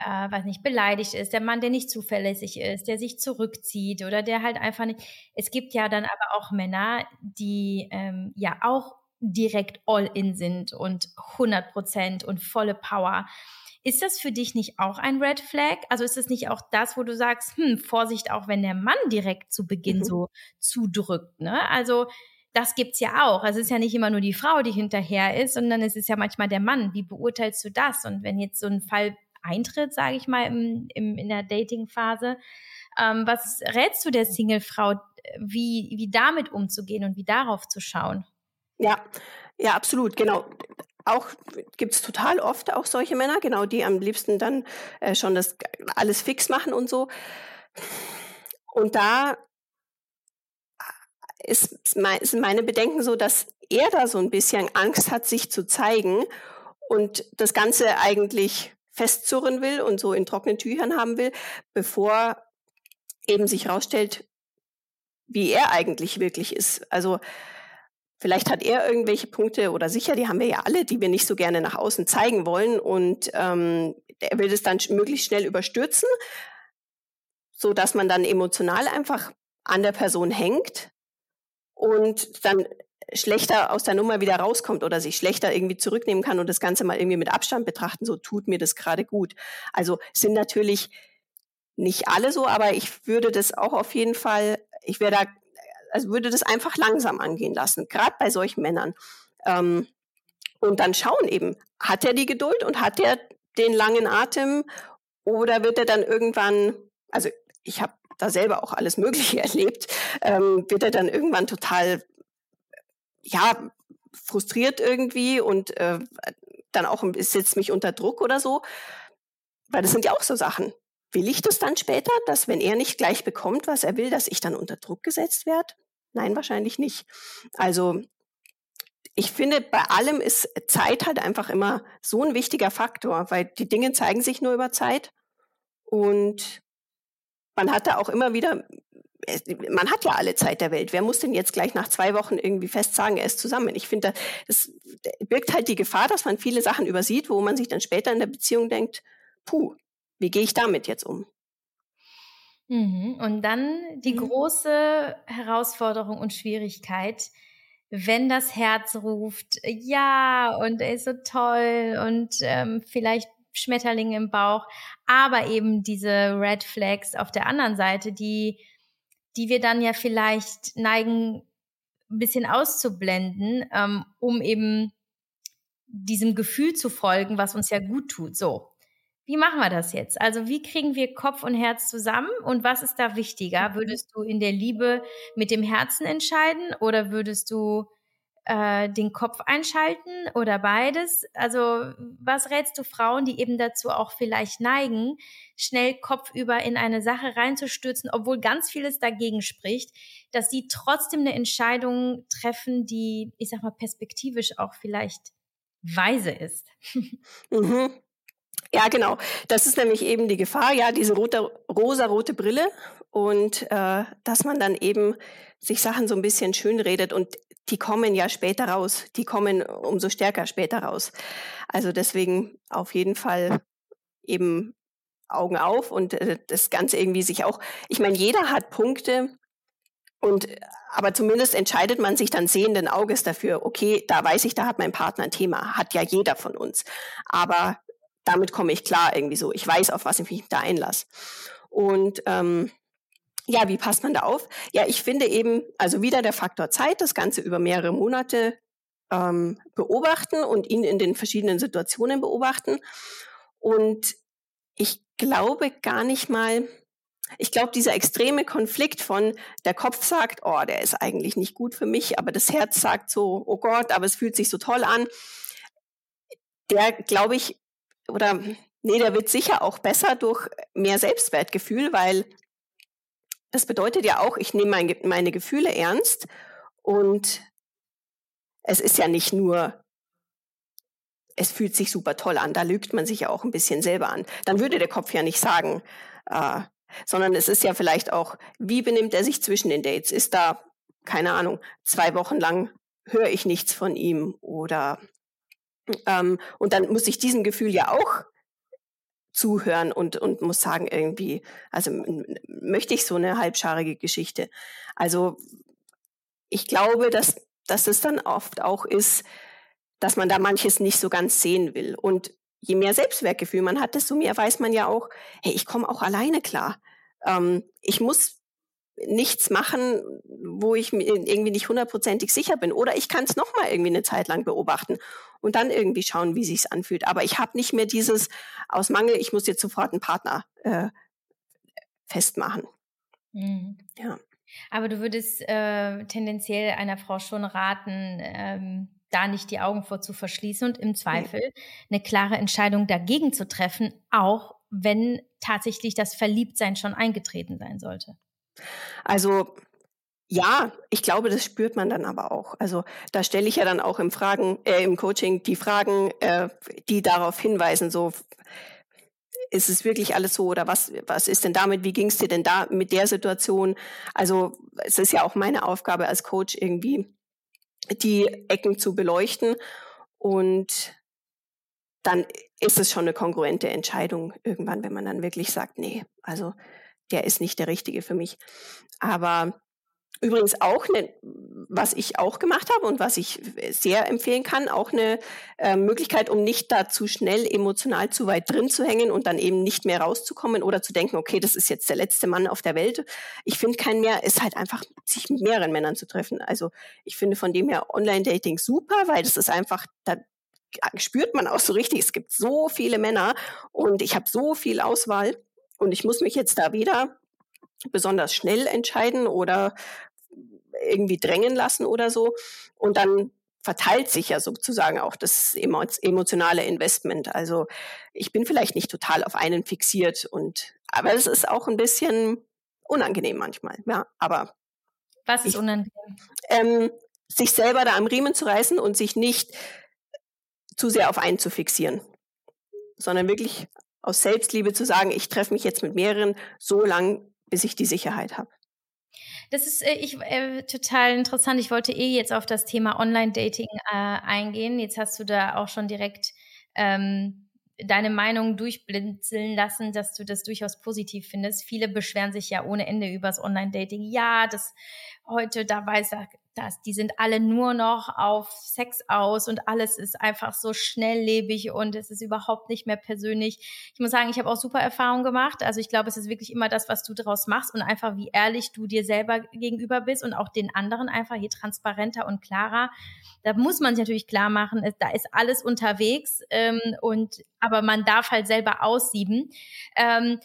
äh, weiß nicht, beleidigt ist, der Mann, der nicht zuverlässig ist, der sich zurückzieht oder der halt einfach nicht. Es gibt ja dann aber auch Männer, die ähm, ja auch direkt all in sind und 100 Prozent und volle Power. Ist das für dich nicht auch ein Red Flag? Also ist es nicht auch das, wo du sagst, hm, Vorsicht, auch wenn der Mann direkt zu Beginn mhm. so zudrückt, ne? Also das gibt's ja auch. Also es ist ja nicht immer nur die Frau, die hinterher ist, sondern es ist ja manchmal der Mann. Wie beurteilst du das? Und wenn jetzt so ein Fall eintritt, sage ich mal, im, im, in der Dating-Phase, ähm, was rätst du der Single-Frau, wie, wie damit umzugehen und wie darauf zu schauen? Ja, ja, absolut, genau. Auch gibt es total oft auch solche Männer, genau, die am liebsten dann äh, schon das alles fix machen und so. Und da ist, ist meine Bedenken so, dass er da so ein bisschen Angst hat, sich zu zeigen und das Ganze eigentlich festzurren will und so in trockenen Tüchern haben will, bevor eben sich herausstellt, wie er eigentlich wirklich ist. Also Vielleicht hat er irgendwelche Punkte oder sicher, die haben wir ja alle, die wir nicht so gerne nach außen zeigen wollen und ähm, er will das dann möglichst schnell überstürzen, so dass man dann emotional einfach an der Person hängt und dann schlechter aus der Nummer wieder rauskommt oder sich schlechter irgendwie zurücknehmen kann und das Ganze mal irgendwie mit Abstand betrachten, so tut mir das gerade gut. Also sind natürlich nicht alle so, aber ich würde das auch auf jeden Fall, ich wäre da also würde das einfach langsam angehen lassen, gerade bei solchen Männern. Ähm, und dann schauen eben, hat er die Geduld und hat er den langen Atem oder wird er dann irgendwann, also ich habe da selber auch alles Mögliche erlebt, ähm, wird er dann irgendwann total, ja, frustriert irgendwie und äh, dann auch setzt mich unter Druck oder so. Weil das sind ja auch so Sachen. Will ich das dann später, dass wenn er nicht gleich bekommt, was er will, dass ich dann unter Druck gesetzt werde? Nein, wahrscheinlich nicht. Also ich finde, bei allem ist Zeit halt einfach immer so ein wichtiger Faktor, weil die Dinge zeigen sich nur über Zeit und man hat da auch immer wieder, man hat ja alle Zeit der Welt. Wer muss denn jetzt gleich nach zwei Wochen irgendwie fest sagen, er ist zusammen? Ich finde, das birgt halt die Gefahr, dass man viele Sachen übersieht, wo man sich dann später in der Beziehung denkt, puh, wie gehe ich damit jetzt um? Mhm. Und dann die mhm. große Herausforderung und Schwierigkeit, wenn das Herz ruft, ja, und er ist so toll und ähm, vielleicht Schmetterlinge im Bauch, aber eben diese Red Flags auf der anderen Seite, die, die wir dann ja vielleicht neigen, ein bisschen auszublenden, ähm, um eben diesem Gefühl zu folgen, was uns ja gut tut. So. Wie machen wir das jetzt? Also wie kriegen wir Kopf und Herz zusammen und was ist da wichtiger? Mhm. Würdest du in der Liebe mit dem Herzen entscheiden oder würdest du äh, den Kopf einschalten oder beides? Also was rätst du Frauen, die eben dazu auch vielleicht neigen, schnell kopfüber in eine Sache reinzustürzen, obwohl ganz vieles dagegen spricht, dass sie trotzdem eine Entscheidung treffen, die, ich sag mal, perspektivisch auch vielleicht weise ist? Mhm. Ja, genau. Das ist nämlich eben die Gefahr, ja, diese rote, rosa-rote Brille und äh, dass man dann eben sich Sachen so ein bisschen schön redet und die kommen ja später raus. Die kommen umso stärker später raus. Also deswegen auf jeden Fall eben Augen auf und äh, das Ganze irgendwie sich auch, ich meine, jeder hat Punkte und aber zumindest entscheidet man sich dann sehenden Auges dafür, okay, da weiß ich, da hat mein Partner ein Thema, hat ja jeder von uns. Aber damit komme ich klar irgendwie so. Ich weiß, auf was ich mich da einlasse. Und ähm, ja, wie passt man da auf? Ja, ich finde eben, also wieder der Faktor Zeit, das Ganze über mehrere Monate ähm, beobachten und ihn in den verschiedenen Situationen beobachten. Und ich glaube gar nicht mal, ich glaube, dieser extreme Konflikt von der Kopf sagt, oh, der ist eigentlich nicht gut für mich, aber das Herz sagt so, oh Gott, aber es fühlt sich so toll an. Der, glaube ich, oder nee, der wird sicher auch besser durch mehr Selbstwertgefühl, weil das bedeutet ja auch, ich nehme mein, meine Gefühle ernst und es ist ja nicht nur, es fühlt sich super toll an, da lügt man sich ja auch ein bisschen selber an. Dann würde der Kopf ja nicht sagen, äh, sondern es ist ja vielleicht auch, wie benimmt er sich zwischen den Dates? Ist da, keine Ahnung, zwei Wochen lang höre ich nichts von ihm oder ähm, und dann muss ich diesem Gefühl ja auch zuhören und, und muss sagen, irgendwie, also möchte ich so eine halbscharige Geschichte. Also ich glaube, dass, dass es dann oft auch ist, dass man da manches nicht so ganz sehen will. Und je mehr Selbstwertgefühl man hat, desto mehr weiß man ja auch, hey, ich komme auch alleine klar. Ähm, ich muss nichts machen, wo ich mir irgendwie nicht hundertprozentig sicher bin. Oder ich kann es nochmal irgendwie eine Zeit lang beobachten und dann irgendwie schauen, wie sich's anfühlt. Aber ich habe nicht mehr dieses aus Mangel, ich muss jetzt sofort einen Partner äh, festmachen. Mhm. Ja. Aber du würdest äh, tendenziell einer Frau schon raten, ähm, da nicht die Augen vor zu verschließen und im Zweifel ja. eine klare Entscheidung dagegen zu treffen, auch wenn tatsächlich das Verliebtsein schon eingetreten sein sollte. Also ja, ich glaube, das spürt man dann aber auch. Also da stelle ich ja dann auch im Fragen, äh, im Coaching die Fragen, äh, die darauf hinweisen, so ist es wirklich alles so oder was, was ist denn damit, wie ging es dir denn da mit der Situation? Also es ist ja auch meine Aufgabe als Coach irgendwie die Ecken zu beleuchten und dann ist es schon eine kongruente Entscheidung irgendwann, wenn man dann wirklich sagt, nee, also der ist nicht der Richtige für mich. Aber Übrigens auch, eine, was ich auch gemacht habe und was ich sehr empfehlen kann, auch eine äh, Möglichkeit, um nicht da zu schnell emotional zu weit drin zu hängen und dann eben nicht mehr rauszukommen oder zu denken, okay, das ist jetzt der letzte Mann auf der Welt. Ich finde keinen mehr, ist halt einfach, sich mit mehreren Männern zu treffen. Also ich finde von dem her Online-Dating super, weil das ist einfach, da spürt man auch so richtig, es gibt so viele Männer und ich habe so viel Auswahl und ich muss mich jetzt da weder besonders schnell entscheiden oder irgendwie drängen lassen oder so. Und dann verteilt sich ja sozusagen auch das emotionale Investment. Also ich bin vielleicht nicht total auf einen fixiert und aber es ist auch ein bisschen unangenehm manchmal. Ja, aber was ist ich, unangenehm? Ähm, sich selber da am Riemen zu reißen und sich nicht zu sehr auf einen zu fixieren, sondern wirklich aus Selbstliebe zu sagen, ich treffe mich jetzt mit mehreren so lang, bis ich die Sicherheit habe. Das ist äh, ich, äh, total interessant. Ich wollte eh jetzt auf das Thema Online-Dating äh, eingehen. Jetzt hast du da auch schon direkt ähm, deine Meinung durchblinzeln lassen, dass du das durchaus positiv findest. Viele beschweren sich ja ohne Ende übers Online-Dating. Ja, das heute, da weiß er, dass die sind alle nur noch auf Sex aus und alles ist einfach so schnelllebig und es ist überhaupt nicht mehr persönlich. Ich muss sagen, ich habe auch super Erfahrungen gemacht. Also ich glaube, es ist wirklich immer das, was du daraus machst und einfach wie ehrlich du dir selber gegenüber bist und auch den anderen einfach hier transparenter und klarer. Da muss man sich natürlich klar machen, da ist alles unterwegs ähm, und aber man darf halt selber aussieben. Ähm,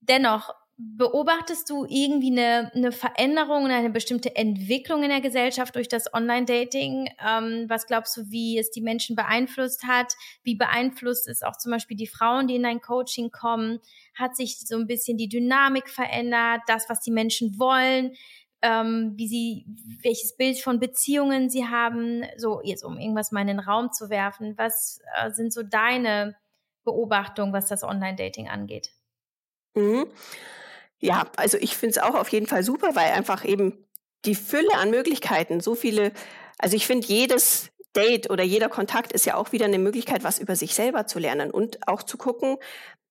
dennoch Beobachtest du irgendwie eine, eine Veränderung und eine bestimmte Entwicklung in der Gesellschaft durch das Online-Dating? Ähm, was glaubst du, wie es die Menschen beeinflusst hat? Wie beeinflusst es auch zum Beispiel die Frauen, die in dein Coaching kommen? Hat sich so ein bisschen die Dynamik verändert? Das, was die Menschen wollen? Ähm, wie sie, welches Bild von Beziehungen sie haben? So, jetzt um irgendwas mal in den Raum zu werfen. Was äh, sind so deine Beobachtungen, was das Online-Dating angeht? Mhm. Ja, also ich finde es auch auf jeden Fall super, weil einfach eben die Fülle an Möglichkeiten, so viele, also ich finde jedes Date oder jeder Kontakt ist ja auch wieder eine Möglichkeit, was über sich selber zu lernen und auch zu gucken,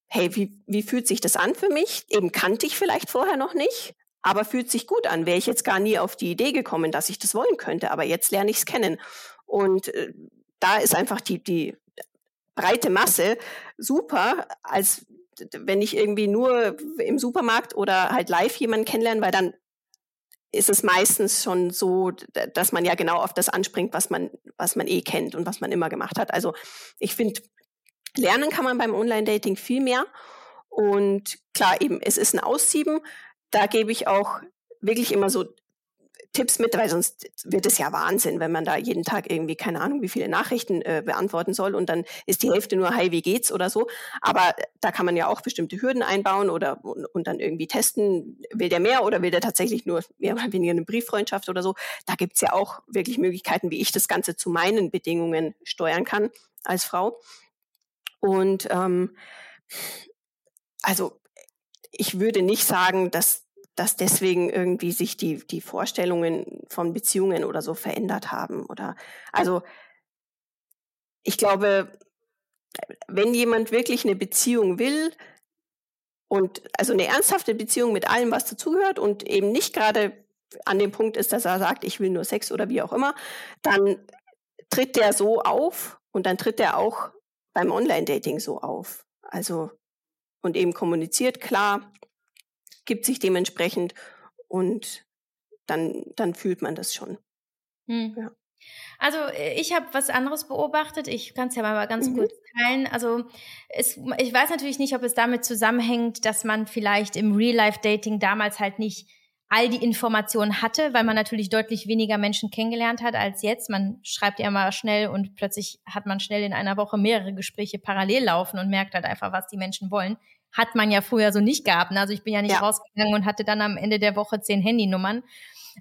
hey, wie, wie fühlt sich das an für mich? Eben kannte ich vielleicht vorher noch nicht, aber fühlt sich gut an. Wäre ich jetzt gar nie auf die Idee gekommen, dass ich das wollen könnte, aber jetzt lerne ich es kennen. Und äh, da ist einfach die, die breite Masse super, als wenn ich irgendwie nur im Supermarkt oder halt live jemanden kennenlerne, weil dann ist es meistens schon so, dass man ja genau auf das anspringt, was man, was man eh kennt und was man immer gemacht hat. Also ich finde, lernen kann man beim Online-Dating viel mehr. Und klar, eben, es ist ein Aussieben. Da gebe ich auch wirklich immer so Tipps mit, weil sonst wird es ja Wahnsinn, wenn man da jeden Tag irgendwie keine Ahnung, wie viele Nachrichten äh, beantworten soll und dann ist die Hälfte nur Hi, wie geht's oder so. Aber da kann man ja auch bestimmte Hürden einbauen oder und, und dann irgendwie testen, will der mehr oder will der tatsächlich nur mehr oder weniger eine Brieffreundschaft oder so. Da gibt's ja auch wirklich Möglichkeiten, wie ich das Ganze zu meinen Bedingungen steuern kann als Frau. Und ähm, also ich würde nicht sagen, dass dass deswegen irgendwie sich die, die Vorstellungen von Beziehungen oder so verändert haben. Oder also ich glaube, wenn jemand wirklich eine Beziehung will und also eine ernsthafte Beziehung mit allem, was dazugehört und eben nicht gerade an dem Punkt ist, dass er sagt, ich will nur Sex oder wie auch immer, dann tritt der so auf und dann tritt er auch beim Online-Dating so auf. Also und eben kommuniziert klar, gibt sich dementsprechend und dann, dann fühlt man das schon. Hm. Ja. Also äh, ich habe was anderes beobachtet. Ich kann es ja mal ganz mhm. kurz teilen. Also es, ich weiß natürlich nicht, ob es damit zusammenhängt, dass man vielleicht im Real-Life-Dating damals halt nicht all die Informationen hatte, weil man natürlich deutlich weniger Menschen kennengelernt hat als jetzt. Man schreibt ja mal schnell und plötzlich hat man schnell in einer Woche mehrere Gespräche parallel laufen und merkt halt einfach, was die Menschen wollen hat man ja früher so nicht gehabt. Ne? Also ich bin ja nicht ja. rausgegangen und hatte dann am Ende der Woche zehn Handynummern.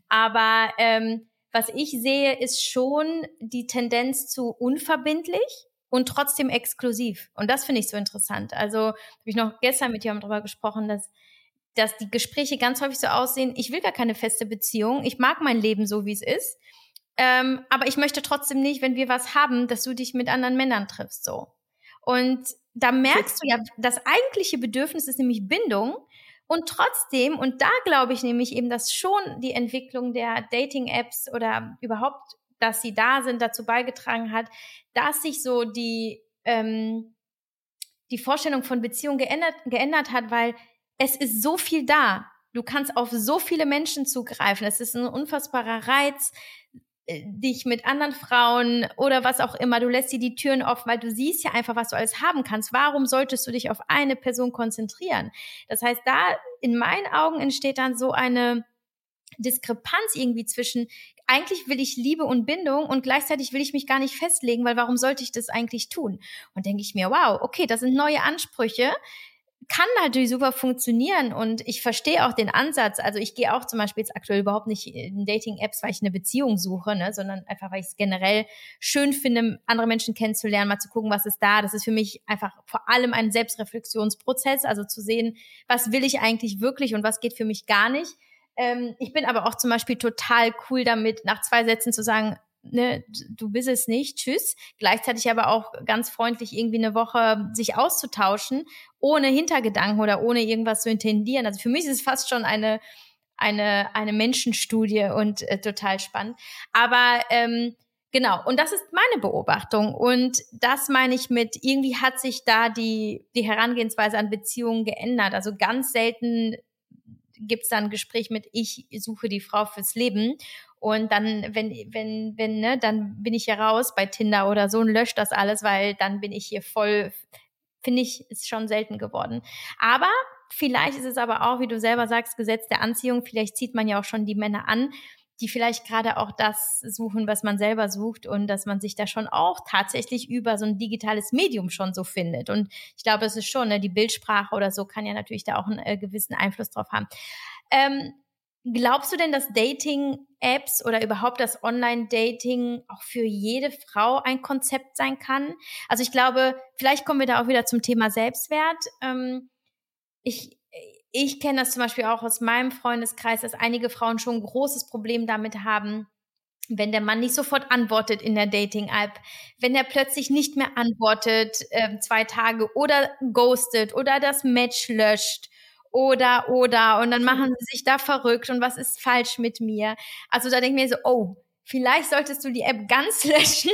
Aber ähm, was ich sehe, ist schon die Tendenz zu unverbindlich und trotzdem exklusiv. Und das finde ich so interessant. Also habe ich noch gestern mit jemandem darüber gesprochen, dass dass die Gespräche ganz häufig so aussehen, ich will gar keine feste Beziehung, ich mag mein Leben so, wie es ist, ähm, aber ich möchte trotzdem nicht, wenn wir was haben, dass du dich mit anderen Männern triffst, so. Und da merkst du ja, das eigentliche Bedürfnis ist nämlich Bindung. Und trotzdem, und da glaube ich nämlich eben, dass schon die Entwicklung der Dating-Apps oder überhaupt, dass sie da sind, dazu beigetragen hat, dass sich so die, ähm, die Vorstellung von Beziehung geändert, geändert hat, weil es ist so viel da. Du kannst auf so viele Menschen zugreifen. Es ist ein unfassbarer Reiz. Äh, dich mit anderen Frauen oder was auch immer, du lässt dir die Türen offen, weil du siehst ja einfach, was du alles haben kannst. Warum solltest du dich auf eine Person konzentrieren? Das heißt, da in meinen Augen entsteht dann so eine Diskrepanz irgendwie zwischen, eigentlich will ich Liebe und Bindung und gleichzeitig will ich mich gar nicht festlegen, weil warum sollte ich das eigentlich tun? Und denke ich mir, wow, okay, das sind neue Ansprüche, kann natürlich super funktionieren und ich verstehe auch den Ansatz. Also ich gehe auch zum Beispiel jetzt aktuell überhaupt nicht in Dating-Apps, weil ich eine Beziehung suche, ne, sondern einfach, weil ich es generell schön finde, andere Menschen kennenzulernen, mal zu gucken, was ist da. Das ist für mich einfach vor allem ein Selbstreflexionsprozess, also zu sehen, was will ich eigentlich wirklich und was geht für mich gar nicht. Ähm, ich bin aber auch zum Beispiel total cool damit, nach zwei Sätzen zu sagen, ne, du bist es nicht, tschüss. Gleichzeitig aber auch ganz freundlich irgendwie eine Woche sich auszutauschen, ohne Hintergedanken oder ohne irgendwas zu intendieren. Also für mich ist es fast schon eine, eine, eine Menschenstudie und äh, total spannend. Aber ähm, Genau, und das ist meine Beobachtung. Und das meine ich mit, irgendwie hat sich da die, die Herangehensweise an Beziehungen geändert. Also ganz selten gibt es da ein Gespräch mit, ich suche die Frau fürs Leben. Und dann, wenn, wenn, wenn, ne, dann bin ich hier raus bei Tinder oder so und lösche das alles, weil dann bin ich hier voll, finde ich, ist schon selten geworden. Aber vielleicht ist es aber auch, wie du selber sagst, Gesetz der Anziehung. Vielleicht zieht man ja auch schon die Männer an, die vielleicht gerade auch das suchen, was man selber sucht und dass man sich da schon auch tatsächlich über so ein digitales Medium schon so findet. Und ich glaube, es ist schon, ne, die Bildsprache oder so kann ja natürlich da auch einen äh, gewissen Einfluss drauf haben. Ähm, Glaubst du denn, dass Dating-Apps oder überhaupt das Online-Dating auch für jede Frau ein Konzept sein kann? Also ich glaube, vielleicht kommen wir da auch wieder zum Thema Selbstwert. Ähm, ich ich kenne das zum Beispiel auch aus meinem Freundeskreis, dass einige Frauen schon ein großes Problem damit haben, wenn der Mann nicht sofort antwortet in der Dating-App, wenn er plötzlich nicht mehr antwortet äh, zwei Tage oder ghostet oder das Match löscht oder, oder, und dann machen sie sich da verrückt und was ist falsch mit mir? Also da denke ich mir so, oh, vielleicht solltest du die App ganz löschen,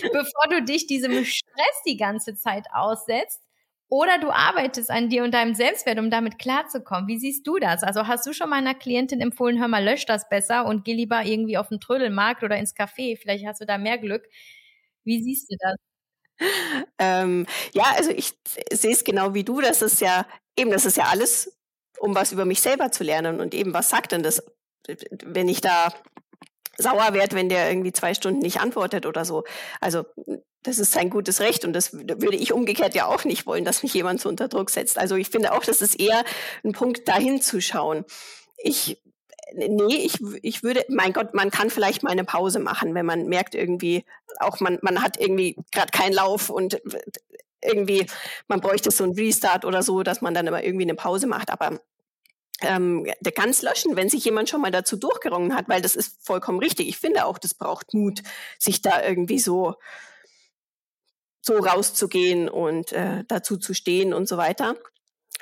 bevor du dich diesem Stress die ganze Zeit aussetzt. Oder du arbeitest an dir und deinem Selbstwert, um damit klarzukommen. Wie siehst du das? Also hast du schon meiner Klientin empfohlen, hör mal, lösch das besser und geh lieber irgendwie auf den Trödelmarkt oder ins Café. Vielleicht hast du da mehr Glück. Wie siehst du das? Ähm, ja, also ich sehe es genau wie du, dass es ja eben, das ist ja alles, um was über mich selber zu lernen. Und eben, was sagt denn das, wenn ich da sauer werde, wenn der irgendwie zwei Stunden nicht antwortet oder so. Also das ist sein gutes Recht und das würde ich umgekehrt ja auch nicht wollen, dass mich jemand so unter Druck setzt. Also ich finde auch, das ist eher ein Punkt, dahin zu schauen. Ich nee, ich, ich würde, mein Gott, man kann vielleicht mal eine Pause machen, wenn man merkt irgendwie, auch man, man hat irgendwie gerade keinen Lauf und irgendwie, man bräuchte so einen Restart oder so, dass man dann immer irgendwie eine Pause macht. Aber ähm, der ganz löschen, wenn sich jemand schon mal dazu durchgerungen hat, weil das ist vollkommen richtig. Ich finde auch, das braucht Mut, sich da irgendwie so so rauszugehen und äh, dazu zu stehen und so weiter.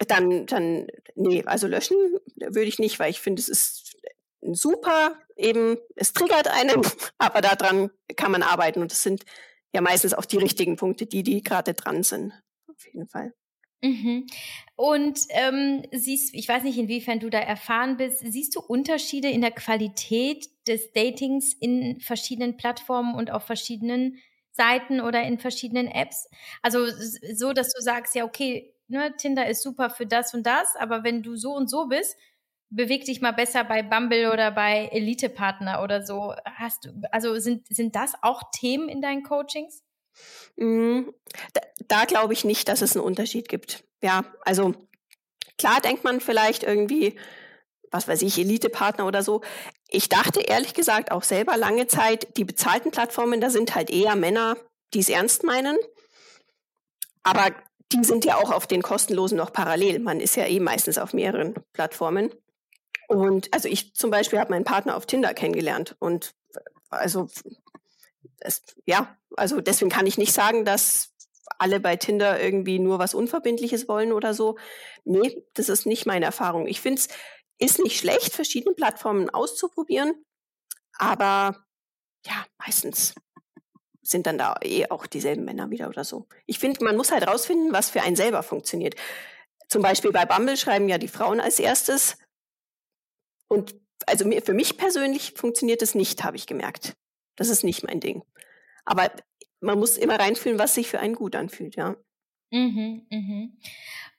Dann, dann, nee, also löschen würde ich nicht, weil ich finde, es ist super, eben, es triggert einen, aber daran kann man arbeiten und es sind ja meistens auch die richtigen Punkte, die, die gerade dran sind. Auf jeden Fall. Mhm. Und ähm, siehst, ich weiß nicht, inwiefern du da erfahren bist, siehst du Unterschiede in der Qualität des Datings in verschiedenen Plattformen und auf verschiedenen Seiten oder in verschiedenen Apps? Also so, dass du sagst, ja, okay, ne, Tinder ist super für das und das, aber wenn du so und so bist, beweg dich mal besser bei Bumble oder bei Elite-Partner oder so. Hast du, also sind, sind das auch Themen in deinen Coachings? Mm, da, da glaube ich nicht, dass es einen Unterschied gibt. Ja, also klar denkt man vielleicht irgendwie, was weiß ich, Elite-Partner oder so. Ich dachte ehrlich gesagt auch selber lange Zeit, die bezahlten Plattformen, da sind halt eher Männer, die es ernst meinen. Aber die sind ja auch auf den kostenlosen noch parallel. Man ist ja eh meistens auf mehreren Plattformen. Und also ich zum Beispiel habe meinen Partner auf Tinder kennengelernt. Und also es, ja, also deswegen kann ich nicht sagen, dass alle bei Tinder irgendwie nur was Unverbindliches wollen oder so. Nee, das ist nicht meine Erfahrung. Ich finde es ist nicht schlecht, verschiedene Plattformen auszuprobieren, aber ja, meistens sind dann da eh auch dieselben Männer wieder oder so. Ich finde, man muss halt rausfinden, was für einen selber funktioniert. Zum Beispiel bei Bumble schreiben ja die Frauen als erstes. Und also für mich persönlich funktioniert es nicht, habe ich gemerkt. Das ist nicht mein Ding. Aber man muss immer reinfühlen, was sich für einen gut anfühlt, ja. Mhm, mhm.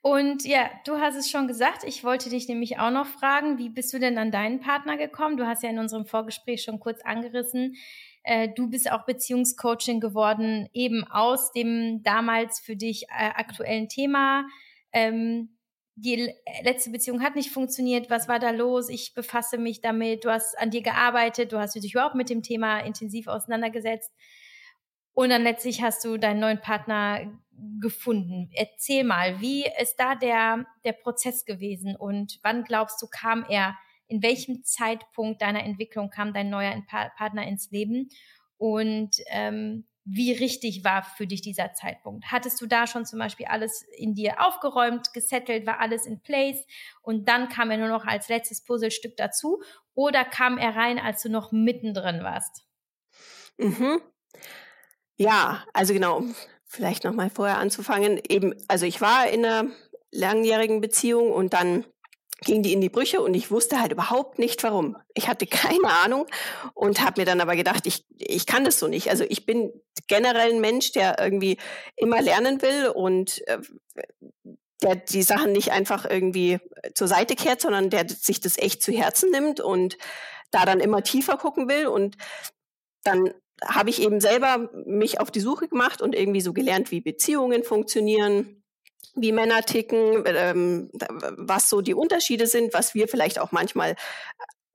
Und ja, du hast es schon gesagt, ich wollte dich nämlich auch noch fragen, wie bist du denn an deinen Partner gekommen? Du hast ja in unserem Vorgespräch schon kurz angerissen, äh, du bist auch Beziehungscoaching geworden, eben aus dem damals für dich äh, aktuellen Thema. Ähm, die letzte Beziehung hat nicht funktioniert, was war da los? Ich befasse mich damit, du hast an dir gearbeitet, du hast dich überhaupt mit dem Thema intensiv auseinandergesetzt. Und dann letztlich hast du deinen neuen Partner gefunden. Erzähl mal, wie ist da der, der Prozess gewesen und wann glaubst du, kam er, in welchem Zeitpunkt deiner Entwicklung kam dein neuer Partner ins Leben und ähm, wie richtig war für dich dieser Zeitpunkt? Hattest du da schon zum Beispiel alles in dir aufgeräumt, gesettelt, war alles in place und dann kam er nur noch als letztes Puzzlestück dazu oder kam er rein, als du noch mittendrin warst? Mhm. Ja, also genau, vielleicht nochmal vorher anzufangen. Eben, also ich war in einer langjährigen Beziehung und dann ging die in die Brüche und ich wusste halt überhaupt nicht warum. Ich hatte keine Ahnung und habe mir dann aber gedacht, ich, ich kann das so nicht. Also ich bin generell ein Mensch, der irgendwie immer lernen will und äh, der die Sachen nicht einfach irgendwie zur Seite kehrt, sondern der sich das echt zu Herzen nimmt und da dann immer tiefer gucken will. Und dann habe ich eben selber mich auf die Suche gemacht und irgendwie so gelernt, wie Beziehungen funktionieren, wie Männer ticken, ähm, was so die Unterschiede sind, was wir vielleicht auch manchmal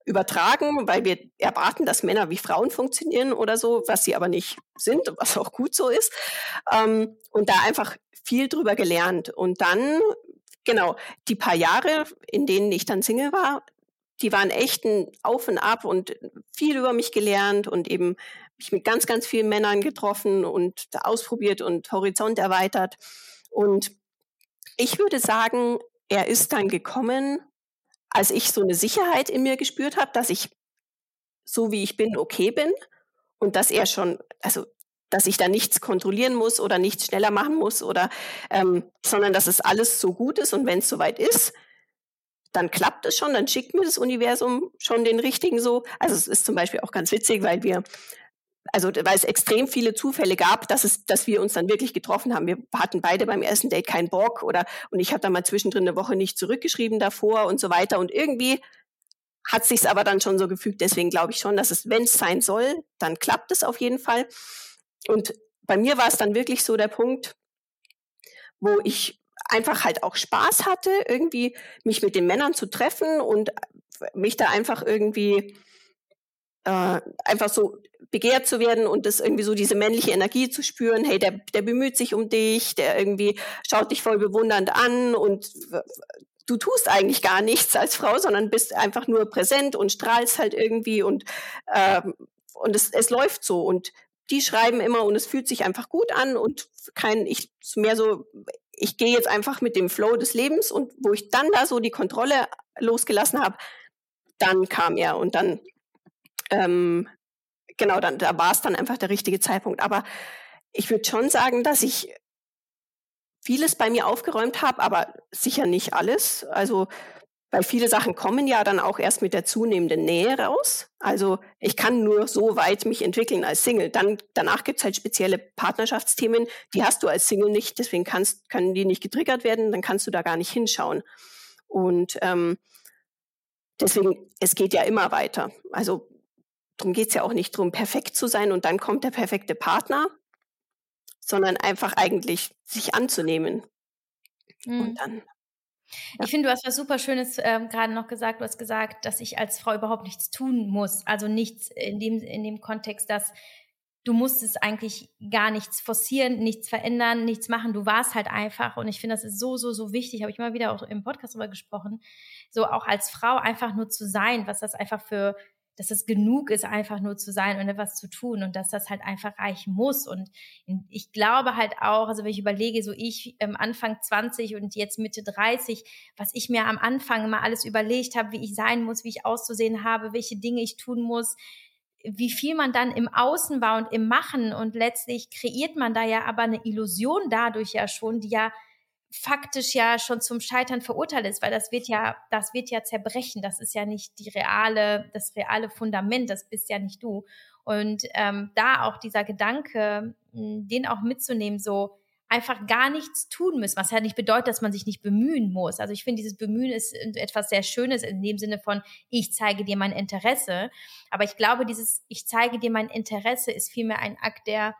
übertragen, weil wir erwarten, dass Männer wie Frauen funktionieren oder so, was sie aber nicht sind, was auch gut so ist. Ähm, und da einfach viel drüber gelernt. Und dann, genau, die paar Jahre, in denen ich dann Single war, die waren echt ein Auf und Ab und viel über mich gelernt und eben mich mit ganz, ganz vielen Männern getroffen und ausprobiert und Horizont erweitert. Und ich würde sagen, er ist dann gekommen, als ich so eine Sicherheit in mir gespürt habe, dass ich so wie ich bin okay bin und dass er schon, also dass ich da nichts kontrollieren muss oder nichts schneller machen muss oder ähm, sondern dass es alles so gut ist und wenn es soweit ist, dann klappt es schon, dann schickt mir das Universum schon den richtigen so. Also es ist zum Beispiel auch ganz witzig, weil wir also weil es extrem viele Zufälle gab, dass es, dass wir uns dann wirklich getroffen haben. Wir hatten beide beim ersten Date keinen Bock oder und ich habe dann mal zwischendrin eine Woche nicht zurückgeschrieben davor und so weiter und irgendwie hat sich's aber dann schon so gefügt. Deswegen glaube ich schon, dass es, wenn es sein soll, dann klappt es auf jeden Fall. Und bei mir war es dann wirklich so der Punkt, wo ich einfach halt auch Spaß hatte, irgendwie mich mit den Männern zu treffen und mich da einfach irgendwie äh, einfach so begehrt zu werden und das irgendwie so diese männliche Energie zu spüren, hey, der, der bemüht sich um dich, der irgendwie schaut dich voll bewundernd an und du tust eigentlich gar nichts als Frau, sondern bist einfach nur präsent und strahlst halt irgendwie und, ähm, und es, es läuft so. Und die schreiben immer und es fühlt sich einfach gut an und kein, ich mehr so, ich gehe jetzt einfach mit dem Flow des Lebens und wo ich dann da so die Kontrolle losgelassen habe, dann kam er und dann ähm, genau, dann, da war es dann einfach der richtige Zeitpunkt. Aber ich würde schon sagen, dass ich vieles bei mir aufgeräumt habe, aber sicher nicht alles. Also weil viele Sachen kommen ja dann auch erst mit der zunehmenden Nähe raus. Also ich kann nur so weit mich entwickeln als Single. Dann, danach gibt's halt spezielle Partnerschaftsthemen, die hast du als Single nicht, deswegen kannst, können die nicht getriggert werden, dann kannst du da gar nicht hinschauen. Und ähm, deswegen, es geht ja immer weiter. Also darum geht's ja auch nicht drum, perfekt zu sein und dann kommt der perfekte Partner, sondern einfach eigentlich sich anzunehmen. Mhm. Und dann. Ich finde, du hast was super Schönes ähm, gerade noch gesagt. Du hast gesagt, dass ich als Frau überhaupt nichts tun muss. Also nichts in dem, in dem Kontext, dass du musstest eigentlich gar nichts forcieren, nichts verändern, nichts machen. Du warst halt einfach. Und ich finde, das ist so, so, so wichtig. Habe ich immer wieder auch im Podcast darüber gesprochen. So auch als Frau einfach nur zu sein, was das einfach für dass es genug ist, einfach nur zu sein und etwas zu tun und dass das halt einfach reichen muss. Und ich glaube halt auch, also wenn ich überlege, so ich ähm, Anfang 20 und jetzt Mitte 30, was ich mir am Anfang immer alles überlegt habe, wie ich sein muss, wie ich auszusehen habe, welche Dinge ich tun muss, wie viel man dann im Außen war und im Machen und letztlich kreiert man da ja aber eine Illusion dadurch ja schon, die ja faktisch ja schon zum Scheitern verurteilt ist, weil das wird ja, das wird ja zerbrechen. Das ist ja nicht die reale, das reale Fundament. Das bist ja nicht du. Und ähm, da auch dieser Gedanke, den auch mitzunehmen, so einfach gar nichts tun müssen, was ja nicht bedeutet, dass man sich nicht bemühen muss. Also ich finde, dieses Bemühen ist etwas sehr Schönes in dem Sinne von, ich zeige dir mein Interesse. Aber ich glaube, dieses, ich zeige dir mein Interesse ist vielmehr ein Akt der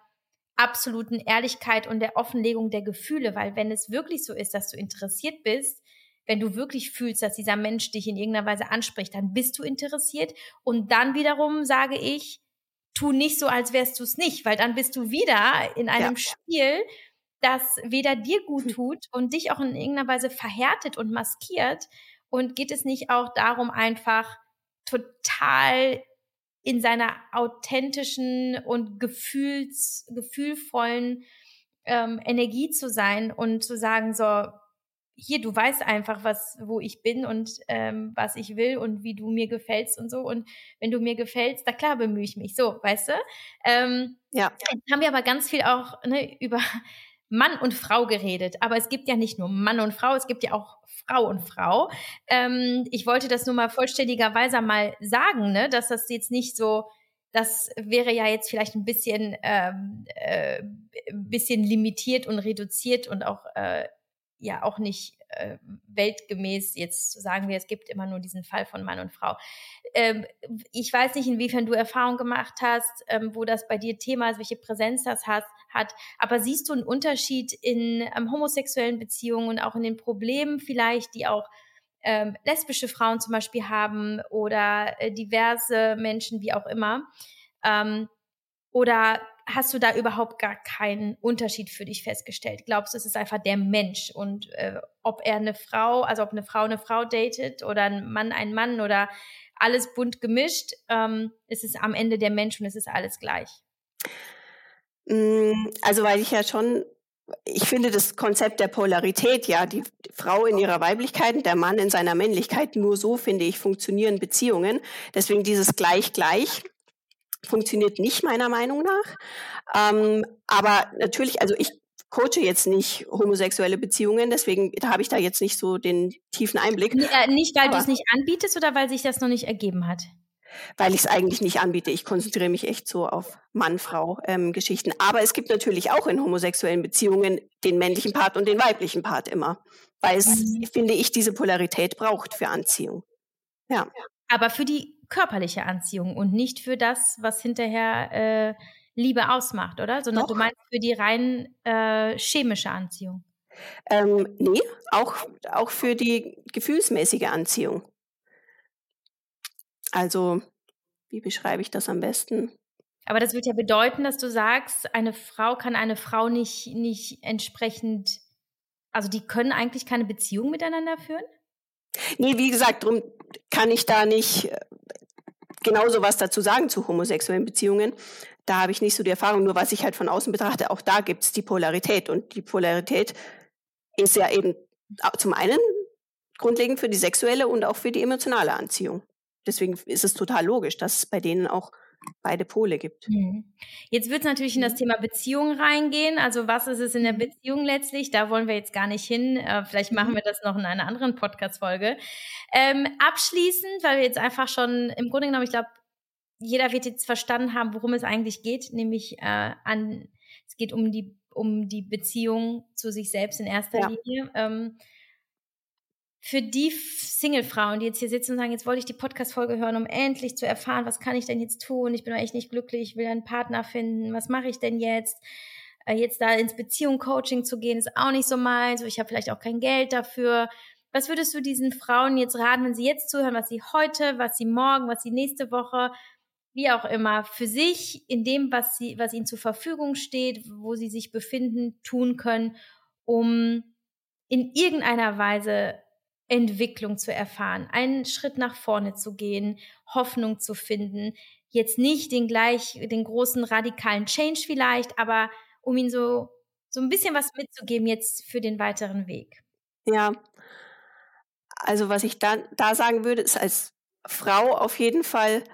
absoluten Ehrlichkeit und der Offenlegung der Gefühle, weil wenn es wirklich so ist, dass du interessiert bist, wenn du wirklich fühlst, dass dieser Mensch dich in irgendeiner Weise anspricht, dann bist du interessiert und dann wiederum sage ich, tu nicht so, als wärst du es nicht, weil dann bist du wieder in einem ja. Spiel, das weder dir gut hm. tut und dich auch in irgendeiner Weise verhärtet und maskiert. Und geht es nicht auch darum, einfach total in seiner authentischen und gefühls, gefühlvollen ähm, Energie zu sein und zu sagen, so, hier, du weißt einfach, was, wo ich bin und ähm, was ich will und wie du mir gefällst und so. Und wenn du mir gefällst, da klar bemühe ich mich. So, weißt du? Ähm, ja. Jetzt haben wir aber ganz viel auch ne, über Mann und Frau geredet. Aber es gibt ja nicht nur Mann und Frau, es gibt ja auch Frau und Frau. Ähm, ich wollte das nur mal vollständigerweise mal sagen, ne, dass das jetzt nicht so, das wäre ja jetzt vielleicht ein bisschen, ähm, äh, bisschen limitiert und reduziert und auch äh, ja auch nicht äh, weltgemäß jetzt sagen wir, es gibt immer nur diesen Fall von Mann und Frau. Ähm, ich weiß nicht, inwiefern du Erfahrung gemacht hast, ähm, wo das bei dir Thema ist, welche Präsenz das hat, hat. Aber siehst du einen Unterschied in ähm, homosexuellen Beziehungen und auch in den Problemen vielleicht, die auch ähm, lesbische Frauen zum Beispiel haben oder äh, diverse Menschen, wie auch immer? Ähm, oder hast du da überhaupt gar keinen Unterschied für dich festgestellt? Glaubst du, es ist einfach der Mensch und äh, ob er eine Frau, also ob eine Frau eine Frau datet oder ein Mann einen Mann oder alles bunt gemischt, ähm, ist es am Ende der Mensch und es ist alles gleich? Mm, also weil ich ja schon, ich finde das Konzept der Polarität, ja, die Frau in ihrer Weiblichkeit, der Mann in seiner Männlichkeit, nur so finde ich funktionieren Beziehungen. Deswegen dieses Gleich-Gleich funktioniert nicht meiner Meinung nach. Ähm, aber natürlich, also ich coache jetzt nicht homosexuelle Beziehungen, deswegen habe ich da jetzt nicht so den tiefen Einblick. Äh, nicht, weil du es nicht anbietest oder weil sich das noch nicht ergeben hat? weil ich es eigentlich nicht anbiete. Ich konzentriere mich echt so auf Mann-Frau-Geschichten. Ähm, Aber es gibt natürlich auch in homosexuellen Beziehungen den männlichen Part und den weiblichen Part immer, weil es, mhm. finde ich, diese Polarität braucht für Anziehung. Ja. Aber für die körperliche Anziehung und nicht für das, was hinterher äh, Liebe ausmacht, oder? Sondern Doch. du meinst für die rein äh, chemische Anziehung. Ähm, nee, auch, auch für die gefühlsmäßige Anziehung. Also, wie beschreibe ich das am besten? Aber das wird ja bedeuten, dass du sagst, eine Frau kann eine Frau nicht, nicht entsprechend, also die können eigentlich keine Beziehung miteinander führen? Nee, wie gesagt, darum kann ich da nicht äh, genauso was dazu sagen zu homosexuellen Beziehungen. Da habe ich nicht so die Erfahrung, nur was ich halt von außen betrachte, auch da gibt es die Polarität. Und die Polarität ist ja eben zum einen grundlegend für die sexuelle und auch für die emotionale Anziehung deswegen ist es total logisch, dass es bei denen auch beide Pole gibt. Mhm. Jetzt wird es natürlich in das mhm. Thema Beziehung reingehen. Also was ist es in der mhm. Beziehung letztlich? Da wollen wir jetzt gar nicht hin. Äh, vielleicht machen wir das noch in einer anderen Podcast-Folge. Ähm, abschließend, weil wir jetzt einfach schon im Grunde genommen, ich glaube, jeder wird jetzt verstanden haben, worum es eigentlich geht, nämlich äh, an, es geht um die um die Beziehung zu sich selbst in erster ja. Linie. Ähm, für die Single-Frauen, die jetzt hier sitzen und sagen, jetzt wollte ich die Podcast-Folge hören, um endlich zu erfahren, was kann ich denn jetzt tun? Ich bin echt nicht glücklich, ich will einen Partner finden, was mache ich denn jetzt? Äh, jetzt da ins Beziehung-Coaching zu gehen, ist auch nicht so meins, ich habe vielleicht auch kein Geld dafür. Was würdest du diesen Frauen jetzt raten, wenn sie jetzt zuhören, was sie heute, was sie morgen, was sie nächste Woche, wie auch immer, für sich in dem, was sie, was ihnen zur Verfügung steht, wo sie sich befinden, tun können, um in irgendeiner Weise Entwicklung zu erfahren, einen Schritt nach vorne zu gehen, Hoffnung zu finden. Jetzt nicht den gleich, den großen radikalen Change vielleicht, aber um ihn so, so ein bisschen was mitzugeben jetzt für den weiteren Weg. Ja. Also was ich da, da sagen würde, ist als Frau auf jeden Fall,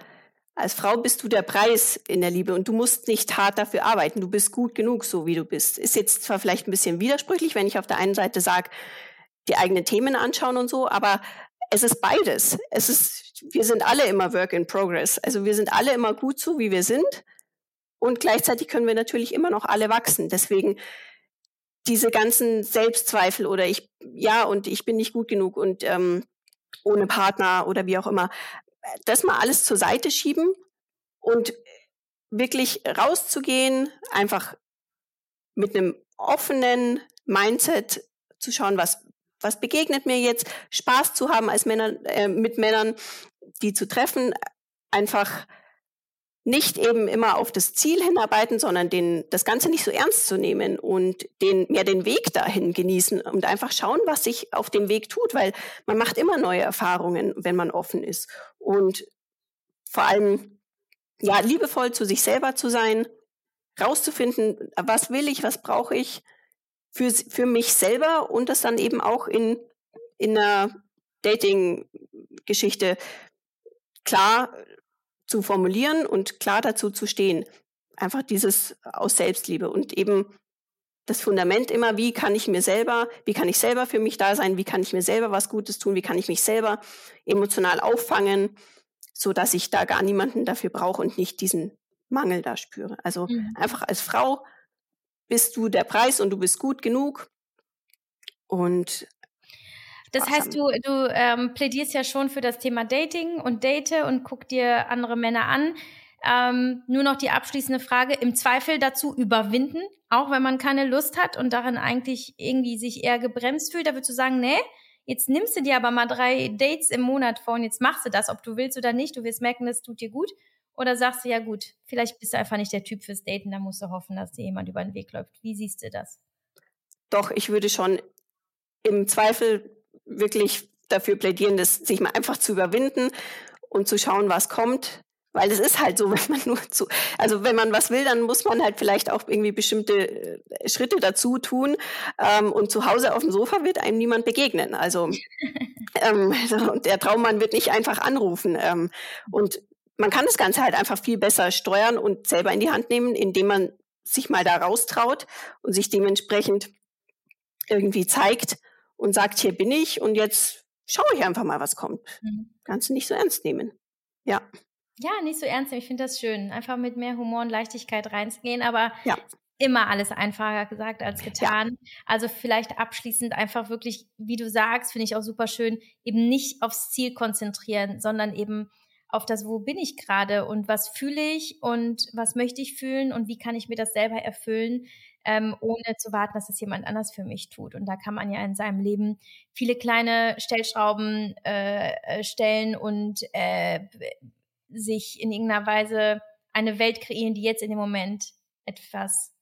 als Frau bist du der Preis in der Liebe und du musst nicht hart dafür arbeiten. Du bist gut genug, so wie du bist. Ist jetzt zwar vielleicht ein bisschen widersprüchlich, wenn ich auf der einen Seite sage, die eigenen Themen anschauen und so, aber es ist beides. Es ist, wir sind alle immer Work in Progress. Also wir sind alle immer gut so, wie wir sind. Und gleichzeitig können wir natürlich immer noch alle wachsen. Deswegen diese ganzen Selbstzweifel oder ich, ja, und ich bin nicht gut genug und ähm, ohne Partner oder wie auch immer, das mal alles zur Seite schieben und wirklich rauszugehen, einfach mit einem offenen Mindset zu schauen, was was begegnet mir jetzt, Spaß zu haben als Männer, äh, mit Männern, die zu treffen, einfach nicht eben immer auf das Ziel hinarbeiten, sondern den, das Ganze nicht so ernst zu nehmen und den, mehr den Weg dahin genießen und einfach schauen, was sich auf dem Weg tut, weil man macht immer neue Erfahrungen, wenn man offen ist. Und vor allem, ja, liebevoll zu sich selber zu sein, rauszufinden, was will ich, was brauche ich, für, für mich selber und das dann eben auch in, in einer Dating-Geschichte klar zu formulieren und klar dazu zu stehen. Einfach dieses aus Selbstliebe und eben das Fundament immer, wie kann ich mir selber, wie kann ich selber für mich da sein, wie kann ich mir selber was Gutes tun, wie kann ich mich selber emotional auffangen, so dass ich da gar niemanden dafür brauche und nicht diesen Mangel da spüre. Also mhm. einfach als Frau bist du der Preis und du bist gut genug. Und das heißt, du, du ähm, plädierst ja schon für das Thema Dating und Date und guck dir andere Männer an. Ähm, nur noch die abschließende Frage, im Zweifel dazu überwinden, auch wenn man keine Lust hat und darin eigentlich irgendwie sich eher gebremst fühlt, da würdest du sagen, nee, jetzt nimmst du dir aber mal drei Dates im Monat vor und jetzt machst du das, ob du willst oder nicht, du wirst merken, das tut dir gut. Oder sagst du, ja gut, vielleicht bist du einfach nicht der Typ fürs Daten, da musst du hoffen, dass dir jemand über den Weg läuft. Wie siehst du das? Doch, ich würde schon im Zweifel wirklich dafür plädieren, das sich mal einfach zu überwinden und zu schauen, was kommt. Weil es ist halt so, wenn man nur zu, also wenn man was will, dann muss man halt vielleicht auch irgendwie bestimmte äh, Schritte dazu tun. Ähm, und zu Hause auf dem Sofa wird einem niemand begegnen. Also ähm, der Traummann wird nicht einfach anrufen. Ähm, und man kann das Ganze halt einfach viel besser steuern und selber in die Hand nehmen, indem man sich mal da raustraut und sich dementsprechend irgendwie zeigt und sagt, hier bin ich und jetzt schaue ich einfach mal, was kommt. Mhm. Kannst du nicht so ernst nehmen. Ja. Ja, nicht so ernst nehmen. Ich finde das schön. Einfach mit mehr Humor und Leichtigkeit reinzugehen, aber ja. immer alles einfacher gesagt als getan. Ja. Also vielleicht abschließend einfach wirklich, wie du sagst, finde ich auch super schön, eben nicht aufs Ziel konzentrieren, sondern eben auf das, wo bin ich gerade und was fühle ich und was möchte ich fühlen und wie kann ich mir das selber erfüllen, ähm, ohne zu warten, dass es jemand anders für mich tut. Und da kann man ja in seinem Leben viele kleine Stellschrauben äh, äh stellen und äh, sich in irgendeiner Weise eine Welt kreieren, die jetzt in dem Moment etwas,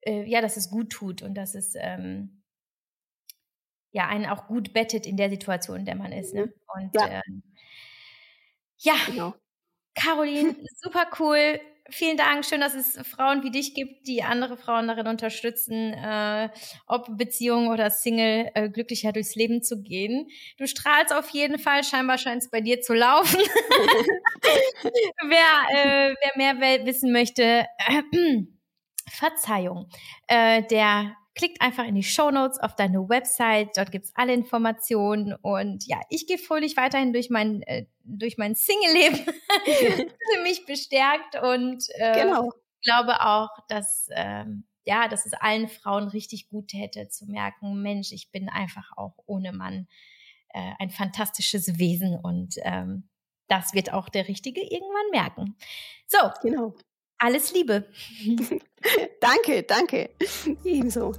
äh, ja, dass es gut tut und dass es ähm, ja einen auch gut bettet in der Situation, in der man ist. Ne? Mhm. Und ja, ähm, ja. Genau. Caroline, super cool vielen Dank. Schön, dass es Frauen wie dich gibt, die andere Frauen darin unterstützen, äh, ob Beziehung oder Single, äh, glücklicher durchs Leben zu gehen. Du strahlst auf jeden Fall. Scheinbar scheint es bei dir zu laufen. wer, äh, wer mehr wissen möchte, äh, Verzeihung, äh, der klickt einfach in die Show Notes auf deine Website. Dort gibt's alle Informationen. Und ja, ich gehe fröhlich weiterhin durch mein, äh, durch mein Single-Leben, fühle mich bestärkt und äh, genau. glaube auch, dass, ähm, ja, dass es allen Frauen richtig gut hätte zu merken, Mensch, ich bin einfach auch ohne Mann äh, ein fantastisches Wesen und ähm, das wird auch der Richtige irgendwann merken. So, genau. Alles Liebe. danke, danke. Ebenso.